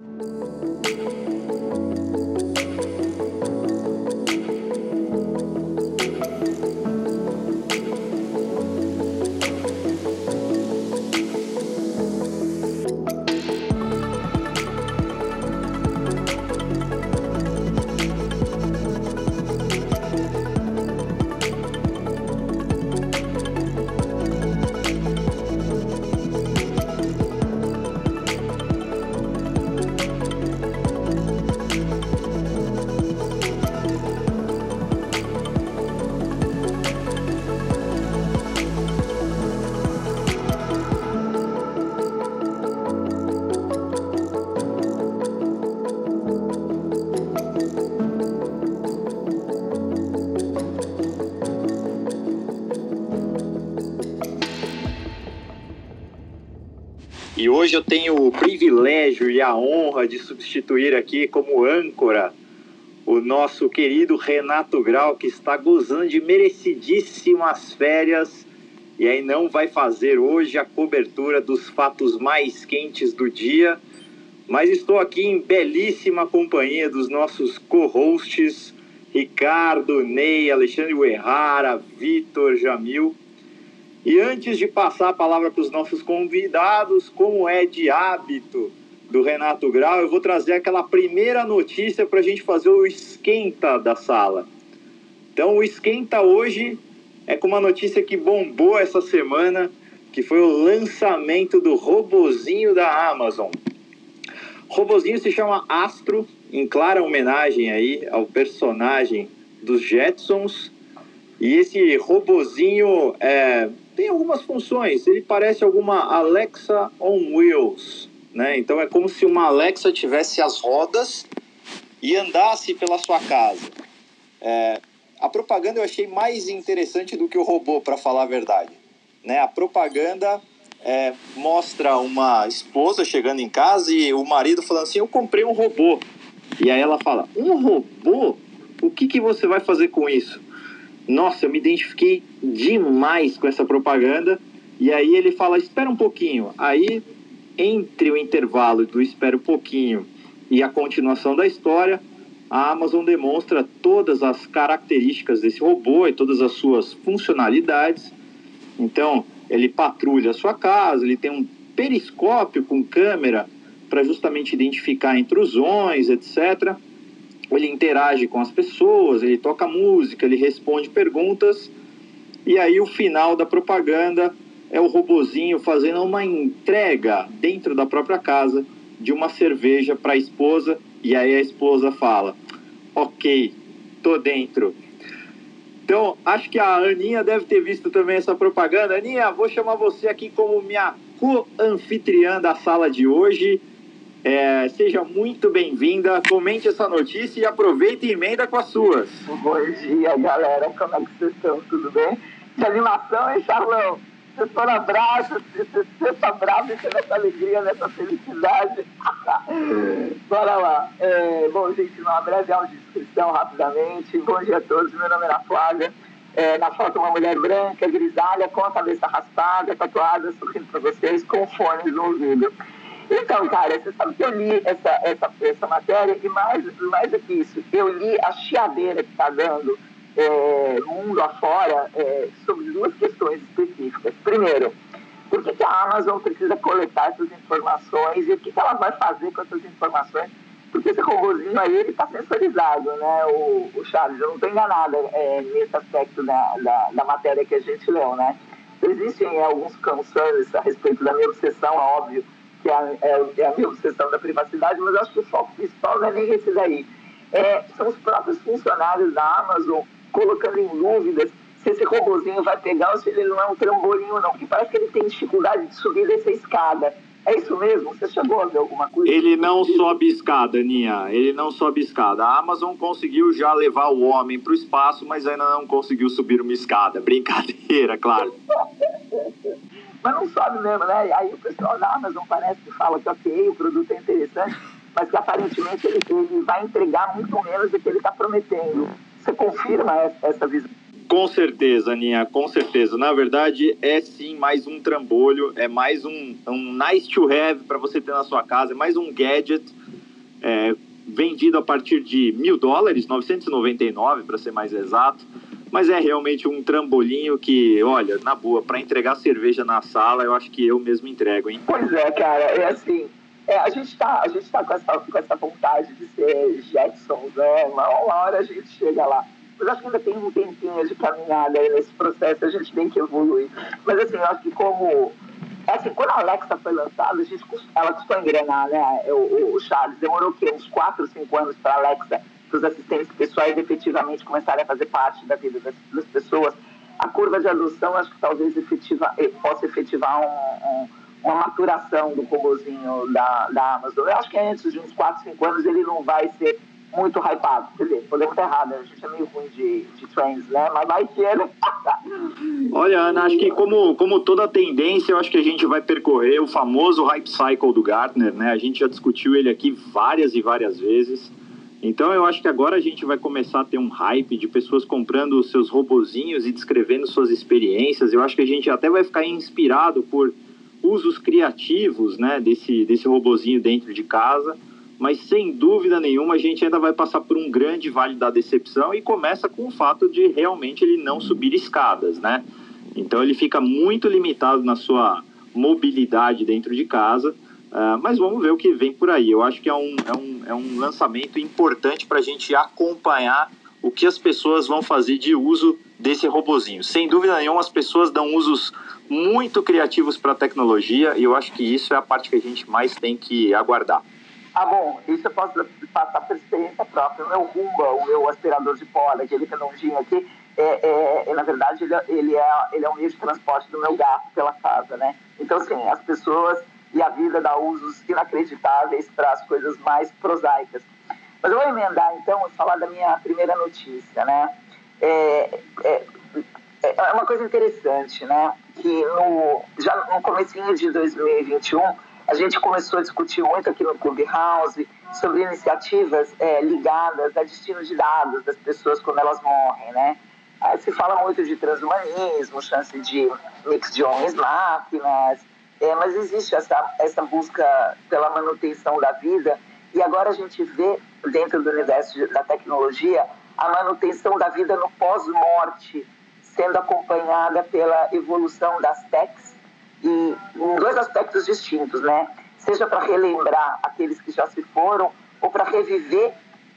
E hoje eu tenho o privilégio e a honra de substituir aqui como âncora o nosso querido Renato Grau, que está gozando de merecidíssimas férias e aí não vai fazer hoje a cobertura dos fatos mais quentes do dia. Mas estou aqui em belíssima companhia dos nossos co-hosts Ricardo, Ney, Alexandre Uerrara, Vitor, Jamil. E antes de passar a palavra para os nossos convidados, como é de hábito do Renato Grau, eu vou trazer aquela primeira notícia para a gente fazer o esquenta da sala. Então, o esquenta hoje é com uma notícia que bombou essa semana, que foi o lançamento do robozinho da Amazon. O robozinho se chama Astro, em clara homenagem aí ao personagem dos Jetsons. E esse robozinho é, tem algumas funções. Ele parece alguma Alexa on wheels, né? Então é como se uma Alexa tivesse as rodas e andasse pela sua casa. É, a propaganda eu achei mais interessante do que o robô, para falar a verdade. Né? A propaganda é, mostra uma esposa chegando em casa e o marido falando assim: Eu comprei um robô. E aí ela fala: Um robô? O que, que você vai fazer com isso? Nossa, eu me identifiquei demais com essa propaganda. E aí ele fala: Espera um pouquinho. Aí, entre o intervalo do espera um pouquinho e a continuação da história, a Amazon demonstra todas as características desse robô e todas as suas funcionalidades. Então, ele patrulha a sua casa, ele tem um periscópio com câmera para justamente identificar intrusões, etc. Ele interage com as pessoas, ele toca música, ele responde perguntas. E aí o final da propaganda é o robozinho fazendo uma entrega dentro da própria casa de uma cerveja para a esposa e aí a esposa fala: Ok, tô dentro. Então, acho que a Aninha deve ter visto também essa propaganda. Aninha, vou chamar você aqui como minha co-anfitriã da sala de hoje. É, seja muito bem-vinda, comente essa notícia e aproveite e emenda com as suas. Bom dia, galera. Como é que vocês estão? Tudo bem? Que animação, hein, Charlão? Vocês foram abraços, vocês estão bravos nessa alegria, nessa felicidade. Bora lá. É, bom, gente, uma breve audiodescrição rapidamente. Bom dia a todos, meu nome é Ana Flaga. É, na foto, uma mulher branca, grisalha, com a cabeça raspada, tatuada, sorrindo para vocês, com fones no ouvido. Então, cara, você sabe que eu li essa, essa, essa matéria e mais, mais do que isso, eu li a chiadeira que está dando é, mundo afora é, sobre duas questões específicas. Primeiro, por que, que, a Amazon precisa coletar essas informações e o que, que ela vai fazer com essas informações? Porque esse robôzinho aí, ele está sensorizado, né, o, o, Charles? Eu não estou enganada é, nesse aspecto da, da, da, matéria que a gente leu, né? Existem alguns concerns a respeito da minha obsessão, óbvio, que é a, é, é a minha obsessão da privacidade, mas acho que o foco principal não é nem esse daí. É, são os próprios funcionários da Amazon colocando em dúvidas se esse robozinho vai pegar ou se ele não é um trambolinho não, porque parece que ele tem dificuldade de subir dessa escada. É isso mesmo? Você chegou a ver alguma coisa? Ele não sobe escada, Ninha. Ele não sobe escada. A Amazon conseguiu já levar o homem para o espaço, mas ainda não conseguiu subir uma escada. Brincadeira, claro. mas não sobe mesmo, né? Aí o pessoal da Amazon parece que fala que ok, o produto é interessante, mas que aparentemente ele, ele vai entregar muito menos do que ele está prometendo. Você confirma essa visão? Com certeza, Aninha, com certeza. Na verdade, é sim mais um trambolho, é mais um, um nice to have para você ter na sua casa, é mais um gadget é, vendido a partir de mil dólares, 999 para ser mais exato. Mas é realmente um trambolinho que, olha, na boa, para entregar cerveja na sala, eu acho que eu mesmo entrego, hein? Pois é, cara, é assim. É, a gente está a gente tá com, essa, com essa vontade de ser Jackson, né? Uma, hora a gente chega lá. Mas acho que ainda tem um tempinho de caminhada aí nesse processo, a gente tem que evoluir. Mas assim, eu acho que como. Assim, quando a Alexa foi lançada, a gente, ela custou engrenar, né? O, o Charles demorou o quê? Uns 4, 5 anos para a Alexa, para os assistentes pessoais efetivamente começarem a fazer parte da vida das, das pessoas. A curva de adoção, acho que talvez efetiva, eh, possa efetivar um, um, uma maturação do robozinho da, da Amazon. Eu acho que antes de uns 4, 5 anos ele não vai ser muito hypado. Quer dizer, podemos estar errado, a gente é meio ruim de, de trends, né? Mas vai ter. Né? Olha, Ana, acho que como, como toda tendência, eu acho que a gente vai percorrer o famoso hype cycle do Gartner, né? A gente já discutiu ele aqui várias e várias vezes. Então eu acho que agora a gente vai começar a ter um hype de pessoas comprando os seus robozinhos e descrevendo suas experiências. Eu acho que a gente até vai ficar inspirado por usos criativos, né, desse, desse robozinho dentro de casa mas sem dúvida nenhuma a gente ainda vai passar por um grande vale da decepção e começa com o fato de realmente ele não subir escadas, né? Então ele fica muito limitado na sua mobilidade dentro de casa, uh, mas vamos ver o que vem por aí. Eu acho que é um, é um, é um lançamento importante para a gente acompanhar o que as pessoas vão fazer de uso desse robozinho. Sem dúvida nenhuma, as pessoas dão usos muito criativos para a tecnologia e eu acho que isso é a parte que a gente mais tem que aguardar. Ah, bom, isso eu posso passar por experiência própria. O meu Rumba, o meu aspirador de pó, aquele redondinho aqui, é, é, é, na verdade, ele, ele, é, ele é um meio de transporte do meu gato pela casa, né? Então, assim, as pessoas e a vida dá usos inacreditáveis para as coisas mais prosaicas. Mas eu vou emendar, então, e falar da minha primeira notícia, né? É, é, é uma coisa interessante, né? Que no, já no comecinho de 2021 a gente começou a discutir muito aqui no Clubhouse sobre iniciativas é, ligadas a destino de dados das pessoas quando elas morrem, né? Aí se fala muito de transhumanismo, chance de mix de homens-máquinas, é, mas existe essa, essa busca pela manutenção da vida e agora a gente vê dentro do universo da tecnologia a manutenção da vida no pós-morte sendo acompanhada pela evolução das techs e em dois aspectos distintos, né? Seja para relembrar aqueles que já se foram ou para reviver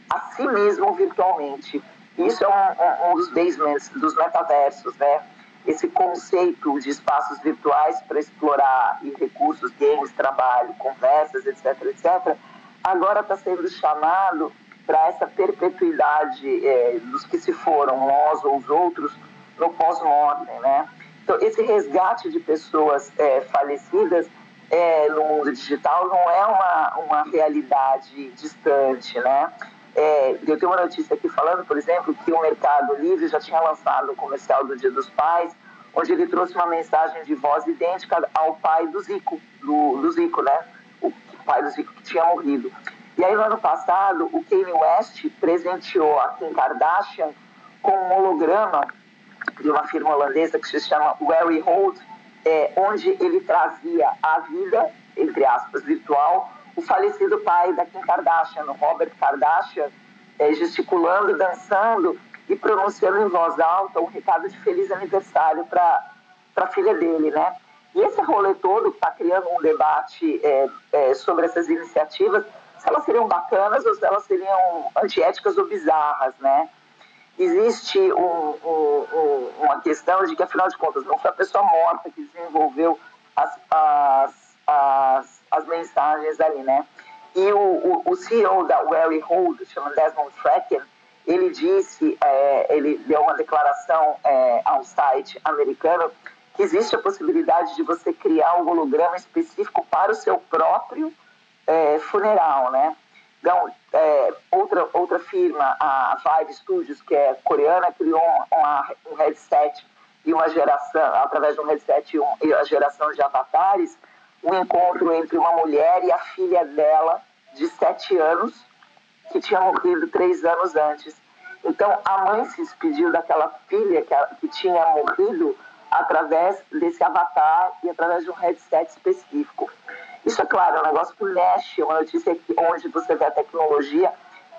a si mesmo virtualmente. Isso é um, um, um dos basements dos metaversos, né? Esse conceito de espaços virtuais para explorar e recursos, games, trabalho, conversas, etc, etc, agora está sendo chamado para essa perpetuidade é, dos que se foram, nós ou os outros, no pós-mortem, né? Então, esse resgate de pessoas é, falecidas é, no mundo digital não é uma, uma realidade distante, né? É, eu tenho uma notícia aqui falando, por exemplo, que o Mercado Livre já tinha lançado o comercial do Dia dos Pais, onde ele trouxe uma mensagem de voz idêntica ao pai do Zico, do, do Zico, né? O pai do Zico que tinha morrido. E aí, no ano passado, o Kanye West presenteou a Kim Kardashian com um holograma de uma firma holandesa que se chama Wary Hold, é, onde ele trazia à vida, entre aspas, virtual, o falecido pai da Kim Kardashian, o Robert Kardashian, é, gesticulando, dançando e pronunciando em voz alta um recado de feliz aniversário para a filha dele, né? E esse rolê todo está criando um debate é, é, sobre essas iniciativas, se elas seriam bacanas ou se elas seriam antiéticas ou bizarras, né? existe um, um, uma questão de que, afinal de contas, não foi a pessoa morta que desenvolveu as, as, as, as mensagens ali, né? E o, o, o CEO da Wary Hold, chama Desmond Fracken, ele disse, é, ele deu uma declaração é, a um site americano que existe a possibilidade de você criar um holograma específico para o seu próprio é, funeral, né? Então, é, outra, outra firma, a Vive Studios, que é coreana, criou uma, um headset e uma geração, através de um headset e, um, e a geração de avatares, um encontro entre uma mulher e a filha dela, de sete anos, que tinha morrido três anos antes. Então, a mãe se despediu daquela filha que, que tinha morrido através desse avatar e através de um headset específico. Isso é claro, é um negócio que mexe, uma notícia onde você vê a tecnologia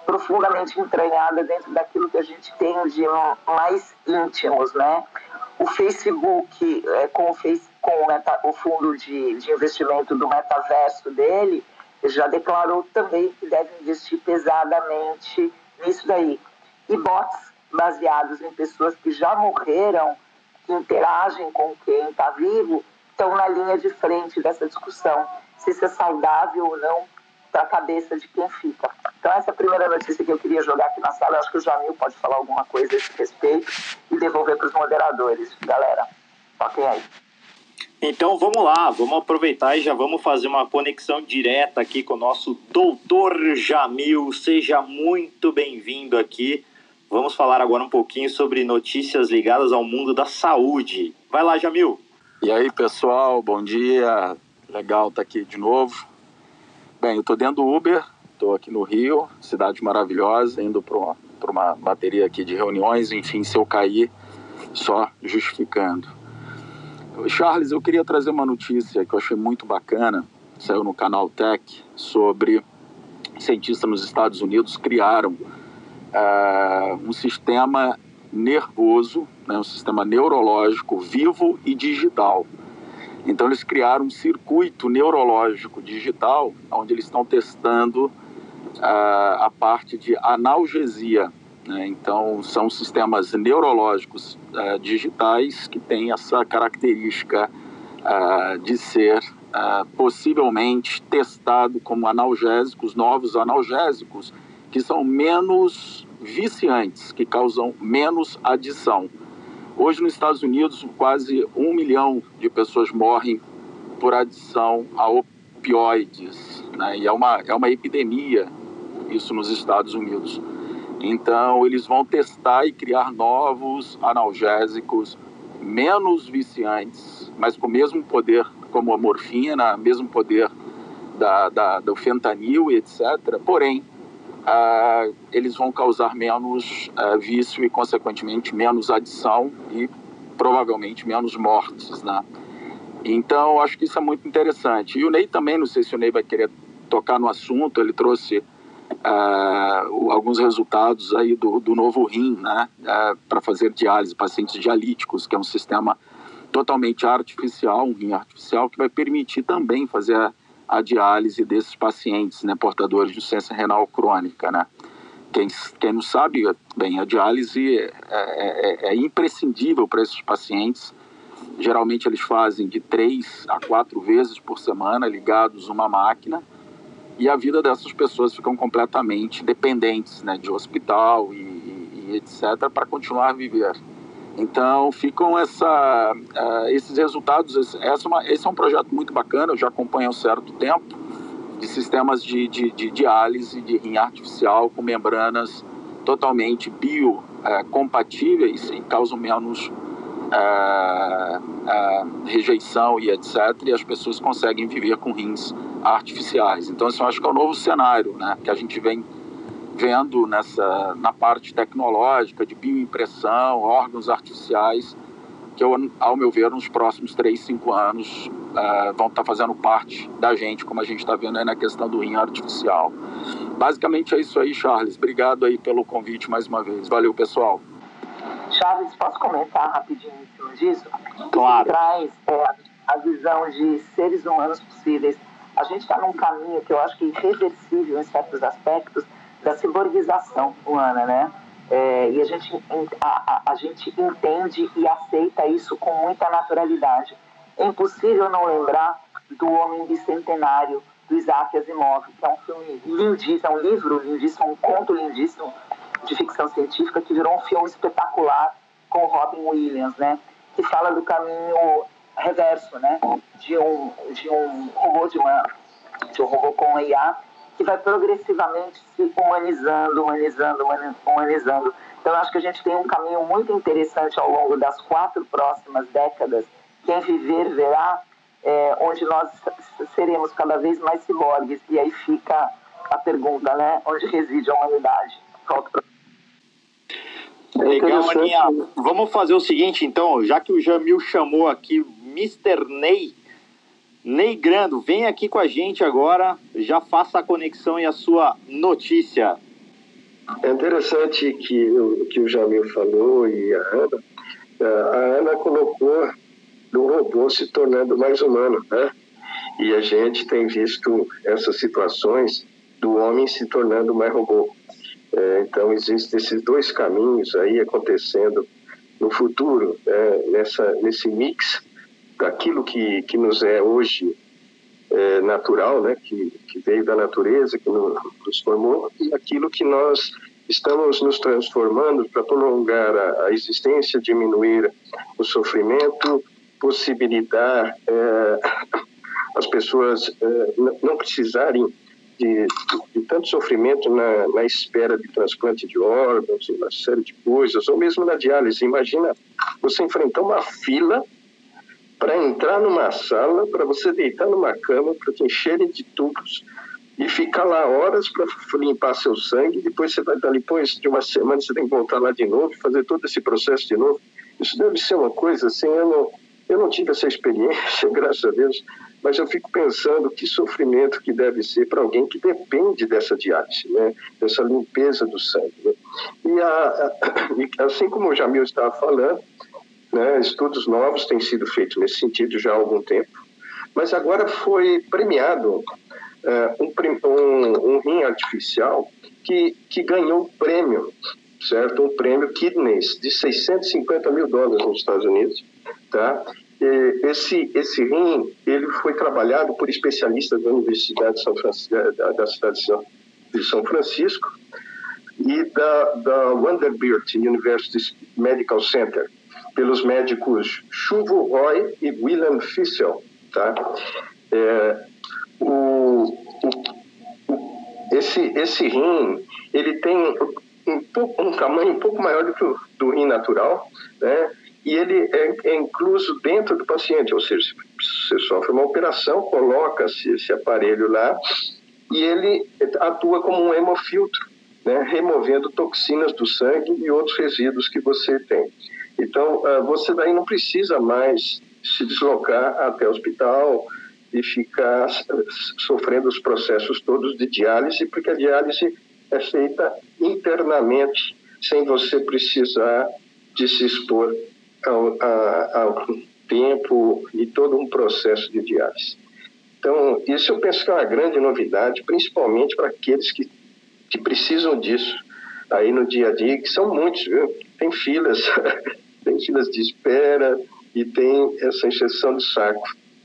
profundamente entranhada dentro daquilo que a gente tem de mais íntimos, né? O Facebook, é, com, o, face, com o, meta, o fundo de, de investimento do metaverso dele, já declarou também que deve investir pesadamente nisso daí. E bots baseados em pessoas que já morreram, que interagem com quem está vivo, estão na linha de frente dessa discussão, se isso é saudável ou não para a cabeça de quem fica. Então, essa é a primeira notícia que eu queria jogar aqui na sala. Eu acho que o Jamil pode falar alguma coisa a esse respeito e devolver para os moderadores. Galera, toquem aí. Então vamos lá, vamos aproveitar e já vamos fazer uma conexão direta aqui com o nosso doutor Jamil. Seja muito bem-vindo aqui. Vamos falar agora um pouquinho sobre notícias ligadas ao mundo da saúde. Vai lá, Jamil. E aí, pessoal, bom dia. Legal estar aqui de novo. Bem, eu estou dentro do Uber, estou aqui no Rio, cidade maravilhosa, indo para uma, uma bateria aqui de reuniões. Enfim, se eu cair, só justificando. Charles, eu queria trazer uma notícia que eu achei muito bacana, saiu no canal Tech, sobre cientistas nos Estados Unidos criaram uh, um sistema nervoso, né, um sistema neurológico vivo e digital então eles criaram um circuito neurológico digital, onde eles estão testando a, a parte de analgesia. Né? Então são sistemas neurológicos uh, digitais que têm essa característica uh, de ser uh, possivelmente testado como analgésicos, novos analgésicos, que são menos viciantes, que causam menos adição. Hoje, nos Estados Unidos, quase um milhão de pessoas morrem por adição a opioides. Né? E é uma, é uma epidemia isso nos Estados Unidos. Então, eles vão testar e criar novos analgésicos menos viciantes, mas com o mesmo poder como a morfina, mesmo poder da, da, do fentanil, etc. Porém, uh, eles vão causar menos uh, vício e, consequentemente, menos adição e provavelmente menos mortes, né? Então, acho que isso é muito interessante. E o Ney também, não sei se o Ney vai querer tocar no assunto, ele trouxe uh, alguns resultados aí do, do novo rim, né? Uh, para fazer diálise, pacientes dialíticos, que é um sistema totalmente artificial, um rim artificial, que vai permitir também fazer a a diálise desses pacientes, né, portadores de insuficiência renal crônica, né? Quem, quem não sabe, bem, a diálise é, é, é, é imprescindível para esses pacientes. Geralmente eles fazem de três a quatro vezes por semana ligados a uma máquina e a vida dessas pessoas ficam completamente dependentes né, de hospital e, e, etc. para continuar a viver. Então ficam essa, uh, esses resultados. Essa é uma, esse é um projeto muito bacana, eu já acompanho há um certo tempo, de sistemas de, de, de diálise de rim artificial com membranas totalmente biocompatíveis uh, e causam menos uh, rejeição e etc. E as pessoas conseguem viver com rins artificiais. Então, assim, eu acho que é o um novo cenário né, que a gente vem vendo nessa na parte tecnológica de bioimpressão, órgãos artificiais, que eu, ao meu ver, nos próximos 3, 5 anos uh, vão estar tá fazendo parte da gente, como a gente está vendo aí na questão do rim artificial. Basicamente é isso aí, Charles. Obrigado aí pelo convite mais uma vez. Valeu, pessoal. Charles, posso comentar rapidinho em cima disso? Claro. traz é, a visão de seres humanos possíveis. A gente está num caminho que eu acho que é irreversível em certos aspectos, da ciborguização humana, né? É, e a gente, a, a, a, gente entende e aceita isso com muita naturalidade. É impossível não lembrar do Homem Bicentenário, do Isaac Asimov, que é um filme lindíssimo, é um livro lindíssimo, um conto lindíssimo de ficção científica que virou um filme espetacular com Robin Williams, né? Que fala do caminho reverso, né? De um, de um robô, de, uma, de um robô com IA que vai progressivamente se humanizando, humanizando, humanizando. Então, acho que a gente tem um caminho muito interessante ao longo das quatro próximas décadas. Quem viver verá, é, onde nós seremos cada vez mais ciborgues. E aí fica a pergunta, né? Onde reside a humanidade? Legal, Aninha. Vamos fazer o seguinte, então, já que o Jamil chamou aqui Mr. Ney, Ney Grando, vem aqui com a gente agora, já faça a conexão e a sua notícia. É interessante que, que o Jamil falou e a Ana. A Ana colocou do robô se tornando mais humano, né? E a gente tem visto essas situações do homem se tornando mais robô. É, então, existem esses dois caminhos aí acontecendo no futuro, é, nessa, nesse mix daquilo que, que nos é hoje é, natural, né, que, que veio da natureza, que nos formou, e aquilo que nós estamos nos transformando para prolongar a, a, existência, diminuir o sofrimento, possibilitar é, as pessoas é, não precisarem de, de, tanto sofrimento na, na, espera de transplante de órgãos, uma série de coisas, ou mesmo na diálise. Imagina você enfrentar uma fila para entrar numa sala, para você deitar numa cama, para te encherem de tubos e ficar lá horas para limpar seu sangue. Depois você vai depois de uma semana você tem que voltar lá de novo, fazer todo esse processo de novo. Isso deve ser uma coisa assim. Eu não, eu não tive essa experiência, graças a Deus, mas eu fico pensando que sofrimento que deve ser para alguém que depende dessa diálise, né? dessa limpeza do sangue. Né? E, a, a, assim como o Jamil estava falando, né? Estudos novos têm sido feitos nesse sentido já há algum tempo, mas agora foi premiado uh, um, um, um, rim artificial que, que ganhou prêmio, certo? Um prêmio Kidneys de 650 mil dólares nos Estados Unidos, tá? E esse esse rim ele foi trabalhado por especialistas da Universidade de São Francisco, da, da cidade de São Francisco e da, da Vanderbilt University Medical Center pelos médicos Chuvo Roy e William Fissel. Tá? É, o, o, esse, esse rim ele tem um, pouco, um tamanho um pouco maior do que o do rim natural, né? E ele é, é incluso dentro do paciente, ou seja, você sofre uma operação, coloca-se esse aparelho lá e ele atua como um hemofiltro, né? removendo toxinas do sangue e outros resíduos que você tem. Então, ah, você daí não precisa mais se deslocar até o hospital e ficar sofrendo os processos todos de diálise, porque a diálise é feita internamente, sem você precisar de se expor ao, ao tempo e todo um processo de diálise. Então, isso eu penso que é uma grande novidade, principalmente para aqueles que, que precisam disso aí no dia a dia, que são muitos, viu? Tem filas tem filas de espera e tem essa injeção de saco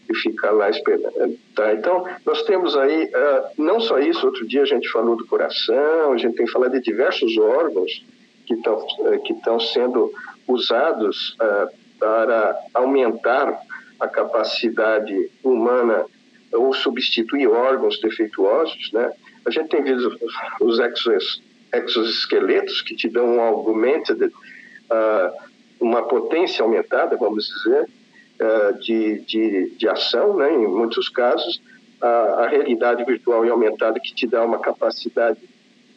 e fica lá esperando. Tá? Então, nós temos aí, uh, não só isso, outro dia a gente falou do coração, a gente tem falado de diversos órgãos que estão uh, que sendo usados uh, para aumentar a capacidade humana ou substituir órgãos defeituosos, né? A gente tem visto os exos, exoesqueletos que te dão um uh, uma potência aumentada, vamos dizer, eh, de, de, de ação, né? em muitos casos, a, a realidade virtual e aumentada que te dá uma capacidade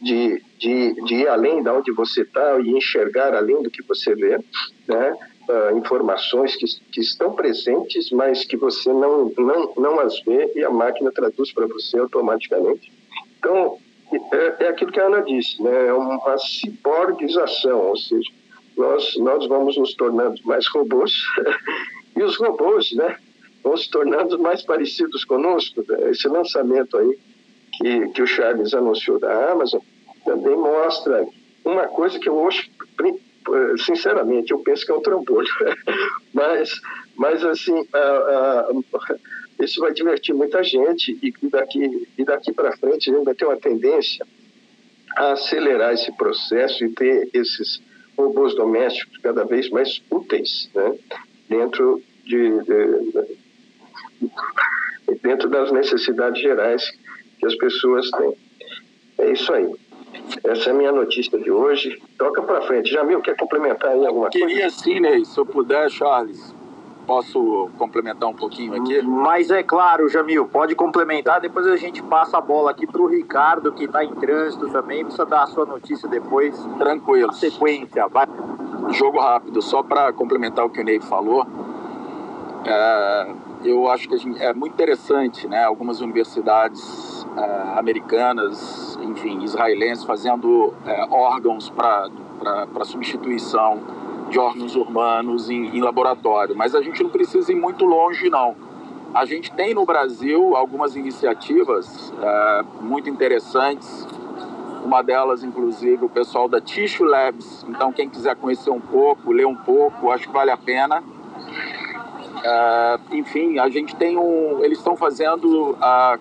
de, de, de ir além de onde você está e enxergar além do que você vê, né? Uh, informações que, que estão presentes, mas que você não, não, não as vê e a máquina traduz para você automaticamente. Então, é, é, aquilo que a Ana disse, né? é uma ciborgização, ou seja, nós, nós vamos nos tornando mais robôs e os robôs né, vão se tornando mais parecidos conosco. Esse lançamento aí que, que o Charles anunciou da Amazon também mostra uma coisa que eu hoje, sinceramente, eu penso que é um trambolho. mas, mas, assim, isso vai divertir muita gente e daqui, e daqui para frente a gente vai ter uma tendência a acelerar esse processo e ter esses robôs domésticos cada vez mais úteis né? dentro, de, de, de, dentro das necessidades gerais que as pessoas têm. É isso aí. Essa é a minha notícia de hoje. Toca para frente. Jamil, quer complementar aí alguma Queria coisa? Queria sim, Ney, se eu puder, Charles. Posso complementar um pouquinho aqui? Mas é claro, Jamil, pode complementar. Depois a gente passa a bola aqui para o Ricardo, que está em trânsito também. Precisa dar a sua notícia depois. Tranquilo. sequência, vai. Jogo rápido, só para complementar o que o Ney falou. É, eu acho que gente, é muito interessante, né? Algumas universidades uh, americanas, enfim, israelenses, fazendo uh, órgãos para substituição de órgãos urbanos em, em laboratório. Mas a gente não precisa ir muito longe, não. A gente tem no Brasil algumas iniciativas uh, muito interessantes. Uma delas, inclusive, o pessoal da Tissue Labs. Então, quem quiser conhecer um pouco, ler um pouco, acho que vale a pena. Uh, enfim, a gente tem um. Eles estão fazendo a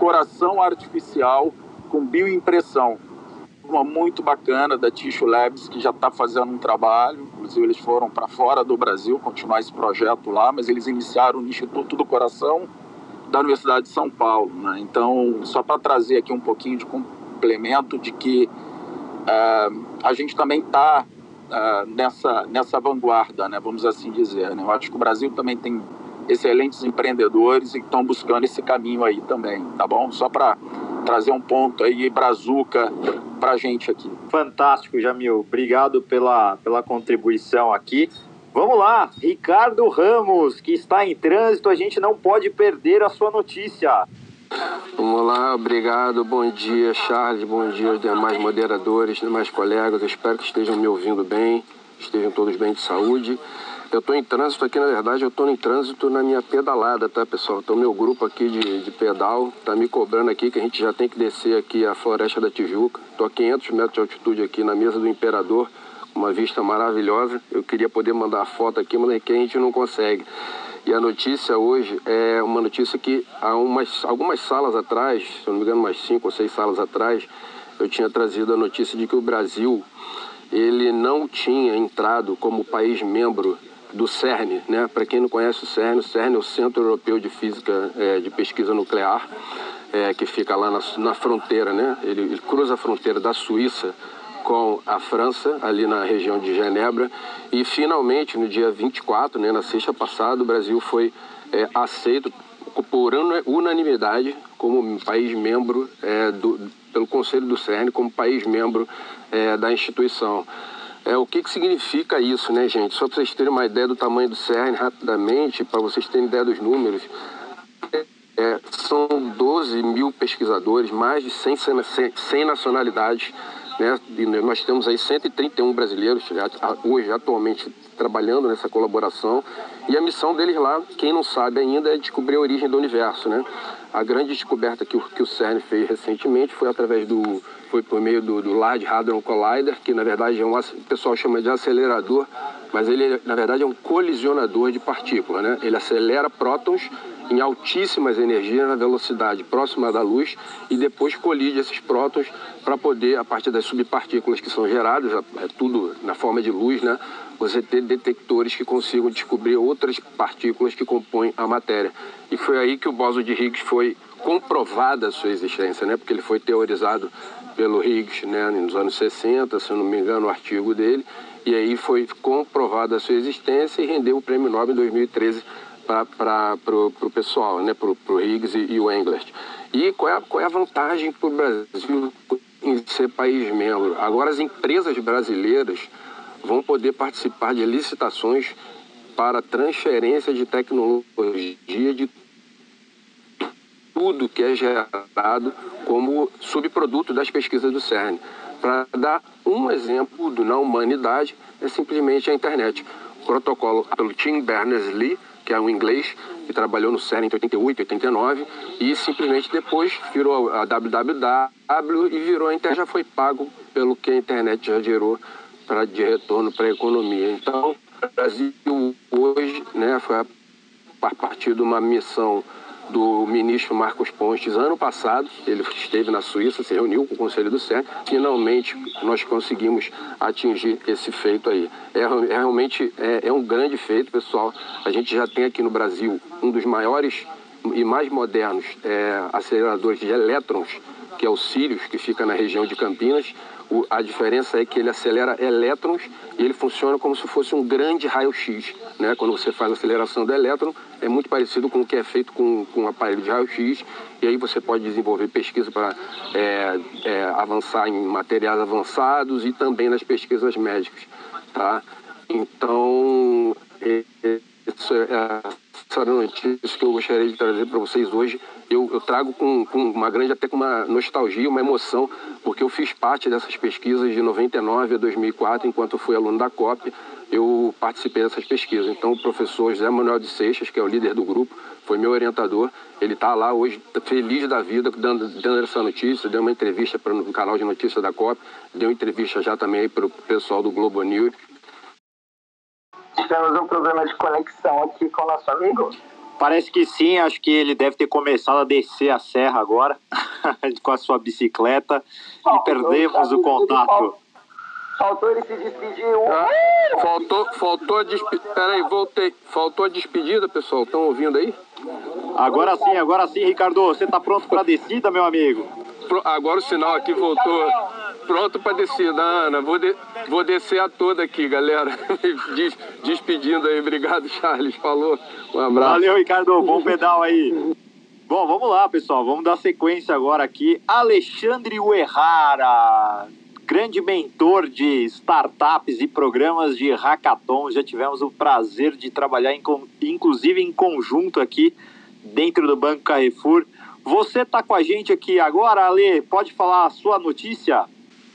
coração artificial com bioimpressão. Uma muito bacana da Tissue Labs, que já está fazendo um trabalho. Inclusive, eles foram para fora do Brasil continuar esse projeto lá, mas eles iniciaram no Instituto do Coração da Universidade de São Paulo. Né? Então, só para trazer aqui um pouquinho de complemento de que uh, a gente também está uh, nessa, nessa vanguarda, né, vamos assim dizer. Né? Eu acho que o Brasil também tem excelentes empreendedores e estão buscando esse caminho aí também, tá bom? Só para trazer um ponto aí brazuca para a gente aqui. Fantástico, Jamil. Obrigado pela, pela contribuição aqui. Vamos lá, Ricardo Ramos, que está em trânsito, a gente não pode perder a sua notícia. Vamos lá, obrigado. Bom dia, Charles. Bom dia aos demais moderadores, demais colegas. Eu espero que estejam me ouvindo bem, estejam todos bem de saúde. Eu estou em trânsito aqui, na verdade, eu estou em trânsito na minha pedalada, tá, pessoal? Então, meu grupo aqui de, de pedal está me cobrando aqui que a gente já tem que descer aqui a Floresta da Tijuca. Estou a 500 metros de altitude aqui na mesa do Imperador, uma vista maravilhosa. Eu queria poder mandar foto aqui, mas aqui a gente não consegue. E a notícia hoje é uma notícia que há umas, algumas salas atrás, se eu não me engano, umas cinco ou seis salas atrás, eu tinha trazido a notícia de que o Brasil ele não tinha entrado como país membro do CERN, né? Para quem não conhece o CERN, o CERN é o Centro Europeu de Física é, de Pesquisa Nuclear, é, que fica lá na, na fronteira, né? Ele, ele cruza a fronteira da Suíça com a França, ali na região de Genebra. E finalmente, no dia 24, né, na sexta passada, o Brasil foi é, aceito por unanimidade como país membro é, do, pelo Conselho do CERN, como país membro é, da instituição. É, o que, que significa isso, né, gente? Só para vocês terem uma ideia do tamanho do CERN rapidamente, para vocês terem ideia dos números. É, são 12 mil pesquisadores, mais de 100, 100 nacionalidades né? nós temos aí 131 brasileiros hoje, atualmente, trabalhando nessa colaboração. E a missão deles lá, quem não sabe ainda, é descobrir a origem do universo. Né? A grande descoberta que o, que o CERN fez recentemente foi através do foi por meio do, do Large Hadron Collider, que na verdade é um, o pessoal chama de acelerador, mas ele na verdade é um colisionador de partículas, né? Ele acelera prótons em altíssimas energias na velocidade próxima da luz e depois colide esses prótons para poder, a partir das subpartículas que são geradas, é tudo na forma de luz, né? Você ter detectores que consigam descobrir outras partículas que compõem a matéria. E foi aí que o bóson de Higgs foi comprovada a sua existência, né? Porque ele foi teorizado pelo Higgs, né, nos anos 60, se eu não me engano, o artigo dele, e aí foi comprovada a sua existência e rendeu o prêmio Nobel em 2013 para o pessoal, né, para o Higgs e, e, o Englert. E qual é, qual é a vantagem para o Brasil em ser país membro? Agora as empresas brasileiras vão poder participar de licitações para transferência de tecnologia de tudo que é gerado como subproduto das pesquisas do CERN. Para dar um exemplo do na humanidade, é simplesmente a internet. O protocolo pelo Tim Berners-Lee que é um inglês, que trabalhou no CERN em 88, 89, e simplesmente depois virou a www e virou a internet, já foi pago pelo que a internet já gerou pra, de retorno para a economia. Então, o Brasil hoje né, foi a, a partir de uma missão do ministro Marcos Pontes ano passado. Ele esteve na Suíça, se reuniu com o Conselho do CERN. Finalmente, nós conseguimos atingir esse feito aí. É, é realmente é, é um grande feito, pessoal. A gente já tem aqui no Brasil um dos maiores e mais modernos é, aceleradores de elétrons, que é o Sirius, que fica na região de Campinas. O, a diferença é que ele acelera elétrons e ele funciona como se fosse um grande raio-x. Né? Quando você faz a aceleração do elétron, é muito parecido com o que é feito com, com um aparelho de raio-x. E aí você pode desenvolver pesquisa para é, é, avançar em materiais avançados e também nas pesquisas médicas. Tá? Então, isso é essa notícia que eu gostaria de trazer para vocês hoje. Eu, eu trago com, com, uma grande, até com uma nostalgia, uma emoção, porque eu fiz parte dessas pesquisas de 99 a 2004, enquanto fui aluno da COP, eu participei dessas pesquisas. Então, o professor José Manuel de Seixas, que é o líder do grupo, foi meu orientador. Ele está lá hoje, feliz da vida, dando, dando essa notícia, deu uma entrevista para no canal de notícias da COP, deu entrevista já também para o pessoal do Globo News. Tivemos um problema de conexão aqui com o nosso amigo. Parece que sim, acho que ele deve ter começado a descer a serra agora com a sua bicicleta e perdemos o contato. Faltou ele se despedir. Ah, faltou, faltou a despedida. Peraí, voltei. Faltou a despedida, pessoal. Estão ouvindo aí? Agora sim, agora sim, Ricardo. Você está pronto para a descida, meu amigo? Agora o sinal aqui voltou. Pronto para descida, Ana. Vou, de, vou descer a toda aqui, galera. Des, despedindo aí. Obrigado, Charles. Falou. Um abraço. Valeu, Ricardo. Bom pedal aí. Bom, vamos lá, pessoal. Vamos dar sequência agora aqui. Alexandre Uerrara grande mentor de startups e programas de hackathon. Já tivemos o prazer de trabalhar, em, inclusive em conjunto aqui dentro do Banco Carrefour. Você está com a gente aqui agora, Ale? Pode falar a sua notícia?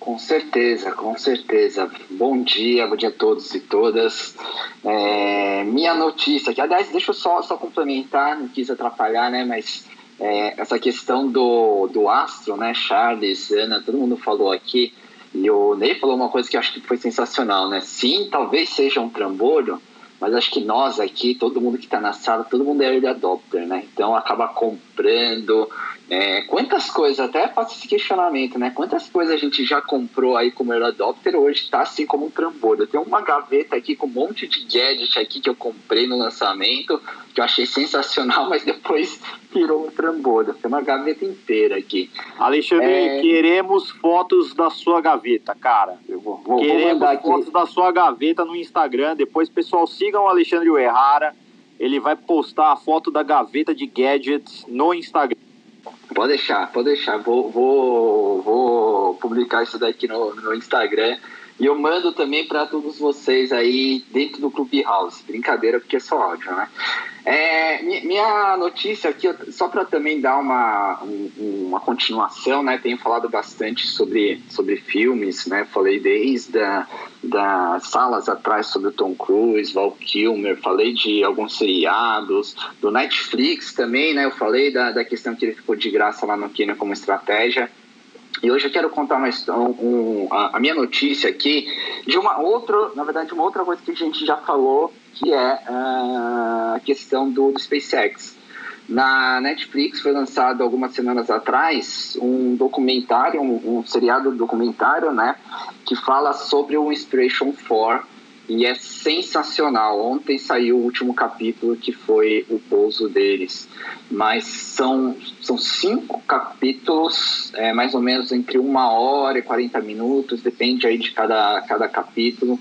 Com certeza, com certeza. Bom dia, bom dia a todos e todas. É, minha notícia, que aliás, deixa eu só, só complementar, não quis atrapalhar, né? Mas é, essa questão do, do astro, né? Charles, Ana, todo mundo falou aqui. E o Ney falou uma coisa que eu acho que foi sensacional, né? Sim, talvez seja um trambolho, mas acho que nós aqui, todo mundo que está na sala, todo mundo é early adopter, né? Então acaba comprando. É, quantas coisas, até faço esse questionamento, né? Quantas coisas a gente já comprou aí como early adopter hoje está assim como um trambolho? Eu tenho uma gaveta aqui com um monte de gadget aqui que eu comprei no lançamento, que eu achei sensacional, mas depois virou um trambolho. Tem uma gaveta inteira aqui. Alexandre, é... queremos fotos da sua gaveta, cara. Eu vou, vou, queremos vou fotos aqui. da sua gaveta no Instagram. Depois, pessoal, sigam o Alexandre Errara. Ele vai postar a foto da gaveta de gadgets no Instagram. Pode deixar, pode deixar. Vou, vou, vou publicar isso daqui no, no Instagram. E eu mando também para todos vocês aí dentro do Clubhouse. Brincadeira, porque é só áudio, né? É, minha notícia aqui, só para também dar uma, uma continuação, né? Tenho falado bastante sobre, sobre filmes, né? Falei desde a, das salas atrás sobre o Tom Cruise, Val Kilmer, falei de alguns seriados, do Netflix também, né? Eu falei da, da questão que ele ficou de graça lá no Kina como estratégia. E hoje eu quero contar uma, um, a, a, minha notícia aqui de uma outra, na verdade, uma outra coisa que a gente já falou, que é uh, a questão do, do, SpaceX. Na Netflix foi lançado algumas semanas atrás um documentário, um, um seriado documentário, né, que fala sobre o Inspiration 4, e é sensacional. Ontem saiu o último capítulo que foi o pouso deles, mas são, são cinco capítulos, é, mais ou menos entre uma hora e 40 minutos, depende aí de cada, cada capítulo.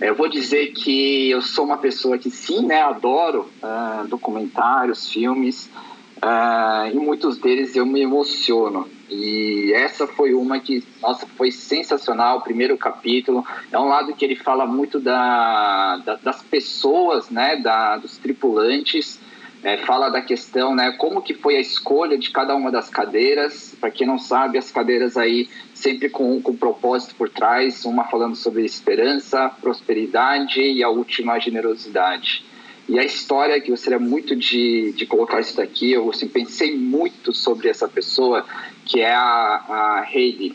É, eu vou dizer que eu sou uma pessoa que sim, né, adoro uh, documentários, filmes, uh, e muitos deles eu me emociono. E essa foi uma que, nossa, foi sensacional, o primeiro capítulo. É um lado que ele fala muito da, da das pessoas, né, da, dos tripulantes, é, fala da questão, né, como que foi a escolha de cada uma das cadeiras. Para quem não sabe, as cadeiras aí sempre com, com propósito por trás, uma falando sobre esperança, prosperidade e a última, generosidade. E a história, que gostaria muito de, de colocar isso daqui, eu assim, pensei muito sobre essa pessoa, que é a, a Heidi.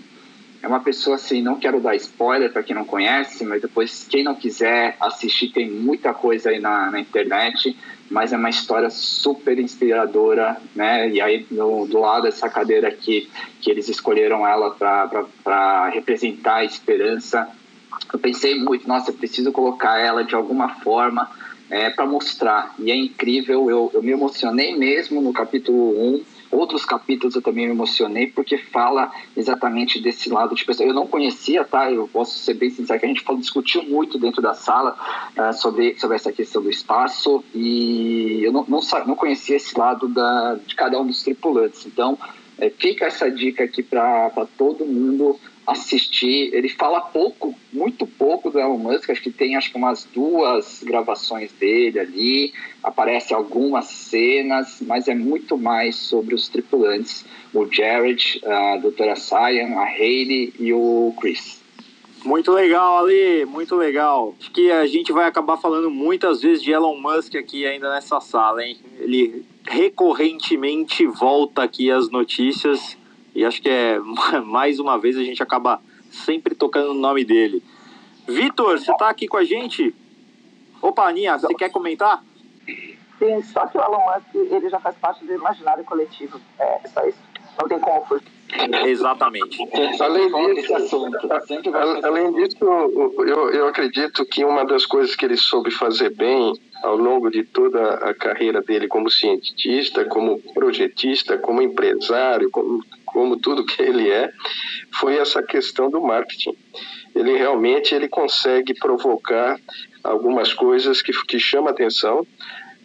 É uma pessoa assim, não quero dar spoiler para quem não conhece, mas depois, quem não quiser assistir, tem muita coisa aí na, na internet, mas é uma história super inspiradora, né? E aí, do, do lado dessa cadeira aqui, que eles escolheram ela para representar a esperança, eu pensei muito, nossa, eu preciso colocar ela de alguma forma é, para mostrar. E é incrível, eu, eu me emocionei mesmo no capítulo 1. Outros capítulos eu também me emocionei porque fala exatamente desse lado de pessoa. Eu não conhecia, tá? Eu posso ser bem sincero que a gente discutiu muito dentro da sala uh, sobre, sobre essa questão do espaço e eu não, não, não conhecia esse lado da, de cada um dos tripulantes. Então, É, fica essa dica aqui para todo mundo assistir. Ele fala pouco, muito pouco do Elon Musk. Acho que tem acho que umas duas gravações dele ali. Aparece algumas cenas, mas é muito mais sobre os tripulantes. O Jared, a doutora Cyan, a Hayley e o Chris. Muito legal, Ali, muito legal. Acho que a gente vai acabar falando muitas vezes de Elon Musk aqui ainda nessa sala, hein? Ele recorrentemente volta aqui as notícias e acho que é mais uma vez a gente acaba sempre tocando no nome dele. Vitor, você está aqui com a gente? Opa, Aninha, você quer comentar? Sim, só que o Elon Musk ele já faz parte do imaginário coletivo. É só isso. Não tem como fugir. Exatamente. Além disso, além disso eu, eu acredito que uma das coisas que ele soube fazer bem ao longo de toda a carreira dele como cientista, como projetista, como empresário, como, como tudo que ele é, foi essa questão do marketing. Ele realmente ele consegue provocar algumas coisas que, que chamam atenção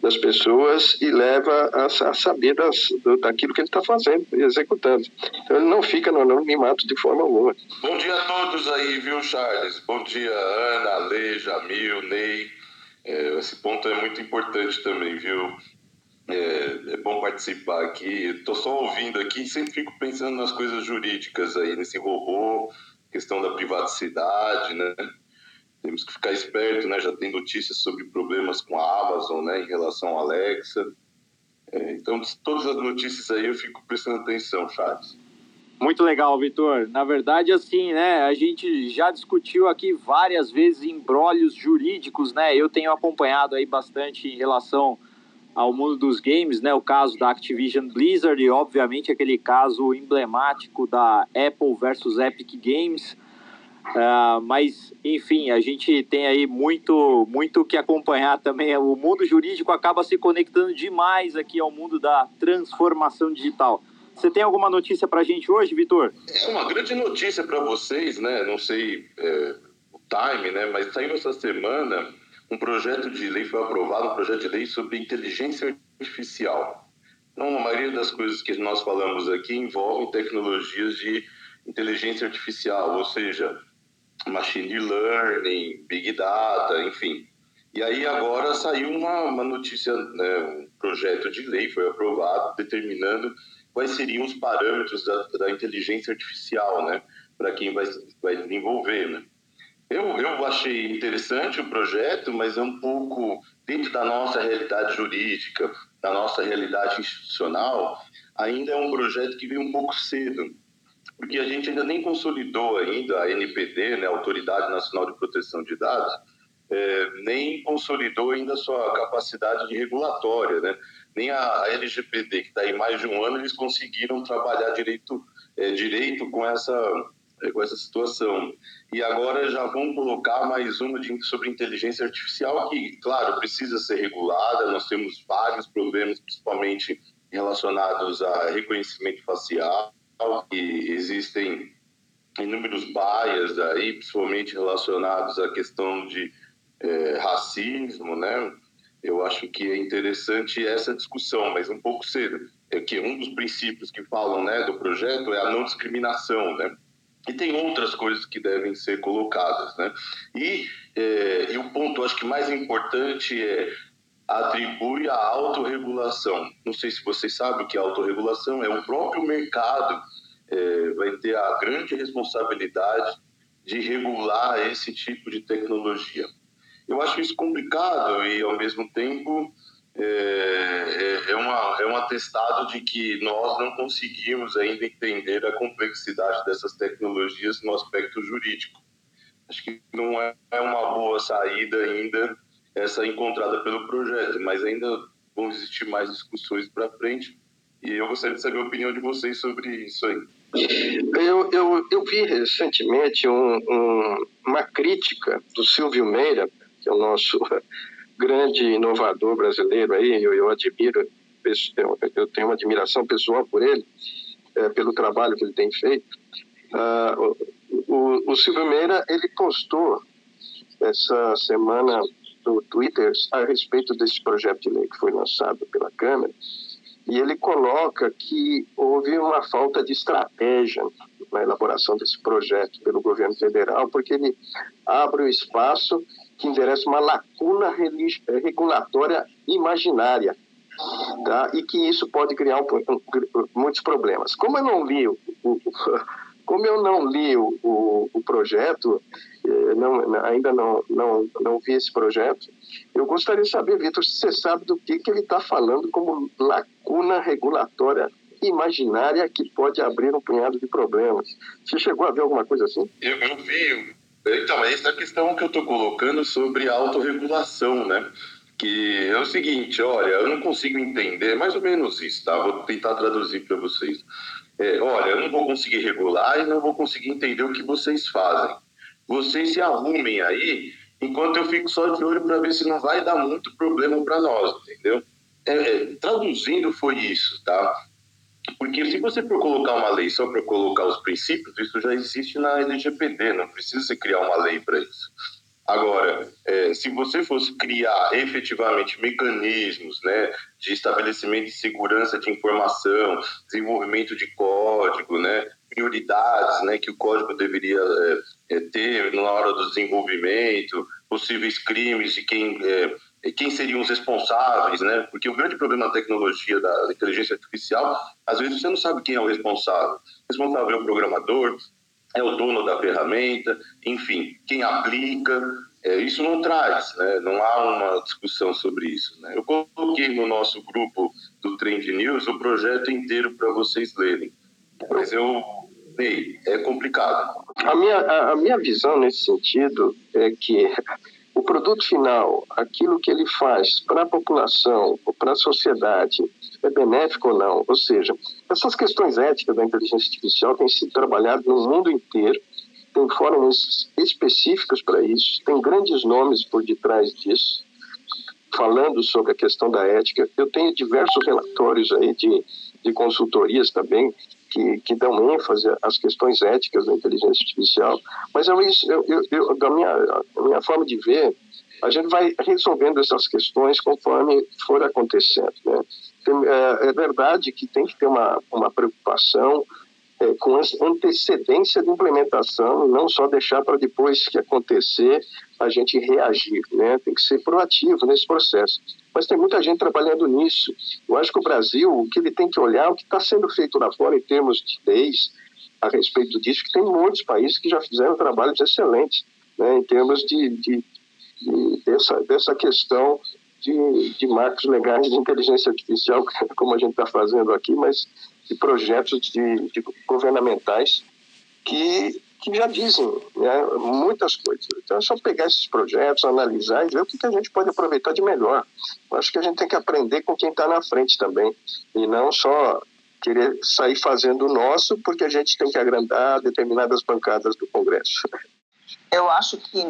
das pessoas e leva a, a saber das, do, daquilo que ele está fazendo executando. Então ele não fica no anonimato de forma alguma. Bom dia a todos aí, viu, Charles? Bom dia, Ana, Lê, Jamil, Ney. É, esse ponto é muito importante também, viu? É, é bom participar aqui. Estou só ouvindo aqui e sempre fico pensando nas coisas jurídicas aí, nesse robô, questão da privacidade, né? temos que ficar esperto, né? Já tem notícias sobre problemas com a Amazon, né? Em relação à Alexa. É, então, todas as notícias aí eu fico prestando atenção, Charles. Muito legal, Vitor. Na verdade, assim, né? A gente já discutiu aqui várias vezes embrólios jurídicos, né? Eu tenho acompanhado aí bastante em relação ao mundo dos games, né? O caso da Activision Blizzard e, obviamente, aquele caso emblemático da Apple versus Epic Games Uh, mas, enfim, a gente tem aí muito muito que acompanhar também. O mundo jurídico acaba se conectando demais aqui ao mundo da transformação digital. Você tem alguma notícia para a gente hoje, Vitor? É uma grande notícia para vocês, né? Não sei é, o time, né? Mas saiu essa semana um projeto de lei, foi aprovado um projeto de lei sobre inteligência artificial. Então, a maioria das coisas que nós falamos aqui envolvem tecnologias de inteligência artificial, ou seja, machine learning, big data, enfim. E aí agora saiu uma, uma notícia, né, um projeto de lei foi aprovado determinando quais seriam os parâmetros da, da inteligência artificial, né, para quem vai, vai desenvolver, né. Eu, eu achei interessante o projeto, mas é um pouco dentro da nossa realidade jurídica, da nossa realidade institucional, ainda é um projeto que veio um pouco cedo porque a gente ainda nem consolidou ainda a NPD, né, Autoridade Nacional de Proteção de Dados, é, nem consolidou ainda a sua capacidade de regulatória, né? Nem a, LGPD, que está aí mais de um ano, eles conseguiram trabalhar direito, é, direito com essa com essa situação. E agora já vão colocar mais uma de, sobre inteligência artificial, que, claro, precisa ser regulada. Nós temos vários problemas, principalmente relacionados a reconhecimento facial, que existem inúmeros bias aí, principalmente relacionados à questão de é, racismo, né? Eu acho que é interessante essa discussão, mas um pouco cedo. É que um dos princípios que falam, né, do projeto é a não discriminação, né? E tem outras coisas que devem ser colocadas, né? E, é, e o ponto, acho que mais importante é atribui a autorregulação. Não sei se vocês sabem o que é autorregulação, é o próprio mercado é, vai ter a grande responsabilidade de regular esse tipo de tecnologia. Eu acho isso complicado e, ao mesmo tempo, é, é, é, uma, é um atestado de que nós não conseguimos ainda entender a complexidade dessas tecnologias no aspecto jurídico. Acho que não é uma boa saída ainda essa encontrada pelo projeto, mas ainda vão existir mais discussões para frente. E eu gostaria de saber a opinião de vocês sobre isso aí. Eu, eu, eu vi recentemente um, um, uma crítica do Silvio Meira, que é o nosso grande inovador brasileiro aí, eu, eu admiro, eu tenho uma admiração pessoal por ele, é, pelo trabalho que ele tem feito. Uh, o, o Silvio Meira, ele postou essa semana no Twitter a respeito desse projeto de lei que foi lançado pela Câmara, e ele coloca que houve uma falta de estratégia na elaboração desse projeto pelo governo federal, porque ele abre o espaço que endereça uma lacuna regulatória imaginária, tá? e que isso pode criar um, muitos problemas. Como eu não li o, o como eu não li o, o, o projeto, eh, não, ainda não, não, não vi esse projeto, eu gostaria de saber, Vitor, se você sabe do que, que ele está falando como lacuna regulatória imaginária que pode abrir um punhado de problemas. Você chegou a ver alguma coisa assim? Eu, eu vi. Então, essa é a questão que eu estou colocando sobre autorregulação, né? Que é o seguinte, olha, eu não consigo entender, mais ou menos isso, tá? Vou tentar traduzir para vocês é, olha, eu não vou conseguir regular e não vou conseguir entender o que vocês fazem. Vocês se arrumem aí, enquanto eu fico só de olho para ver se não vai dar muito problema para nós, entendeu? É, é, traduzindo foi isso, tá? Porque se você for colocar uma lei só para colocar os princípios, isso já existe na LGPD, não precisa você criar uma lei para isso. Agora, é, se você fosse criar efetivamente mecanismos né, de estabelecimento de segurança de informação, desenvolvimento de código, né, prioridades né, que o código deveria é, é ter na hora do desenvolvimento, possíveis crimes de quem, quem seriam os responsáveis, né? Porque o grande problema da tecnologia, da inteligência artificial, às vezes você não sabe quem é o responsável. O responsável é o programador, é o dono da ferramenta, enfim, quem aplica, é, isso não traz, né? não há uma discussão sobre isso. Né? Eu coloquei no nosso grupo do Trend News o projeto inteiro para vocês lerem, mas eu Ney, é complicado. A minha, a, a minha visão nesse sentido é que o produto final, aquilo que ele faz para a população ou para a sociedade, é benéfico ou não. Ou seja, essas questões éticas da inteligência artificial têm sido trabalhadas no mundo inteiro, tem fóruns específicos para isso, tem grandes nomes por detrás disso, falando sobre a questão da ética. Eu tenho diversos relatórios aí de, de consultorias também que, que dão ênfase às questões éticas da inteligência artificial, mas eu, eu, eu, da minha, minha forma de ver, a gente vai resolvendo essas questões conforme for acontecendo. Né? É, é verdade que tem que ter uma, uma preocupação é, com antecedência de implementação, não só deixar para depois que acontecer a gente reagir, né? Tem que ser proativo nesse processo. Mas tem muita gente trabalhando nisso. Eu acho que o Brasil, o que ele tem que olhar, é o que está sendo feito lá fora em termos de leis a respeito disso, que tem muitos países que já fizeram trabalhos excelentes, né? Em termos de, de, de dessa, dessa questão de, de marcos legais de inteligência artificial, como a gente está fazendo aqui, mas de projetos de, de governamentais que, que já dizem né, muitas coisas. Então é só pegar esses projetos, analisar e ver o que, que a gente pode aproveitar de melhor. Eu acho que a gente tem que aprender com quem está na frente também, e não só querer sair fazendo o nosso porque a gente tem que agrandar determinadas bancadas do Congresso. Eu acho que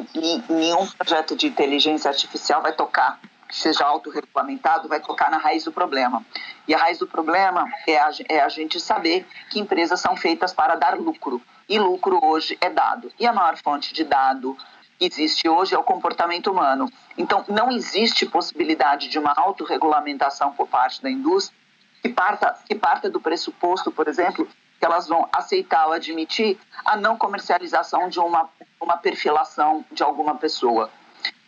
nenhum projeto de inteligência artificial vai tocar que seja autorregulamentado vai tocar na raiz do problema. E a raiz do problema é a, é a gente saber que empresas são feitas para dar lucro. E lucro hoje é dado. E a maior fonte de dado que existe hoje é o comportamento humano. Então, não existe possibilidade de uma autorregulamentação por parte da indústria que parta, que parta do pressuposto, por exemplo, que elas vão aceitar ou admitir a não comercialização de uma, uma perfilação de alguma pessoa.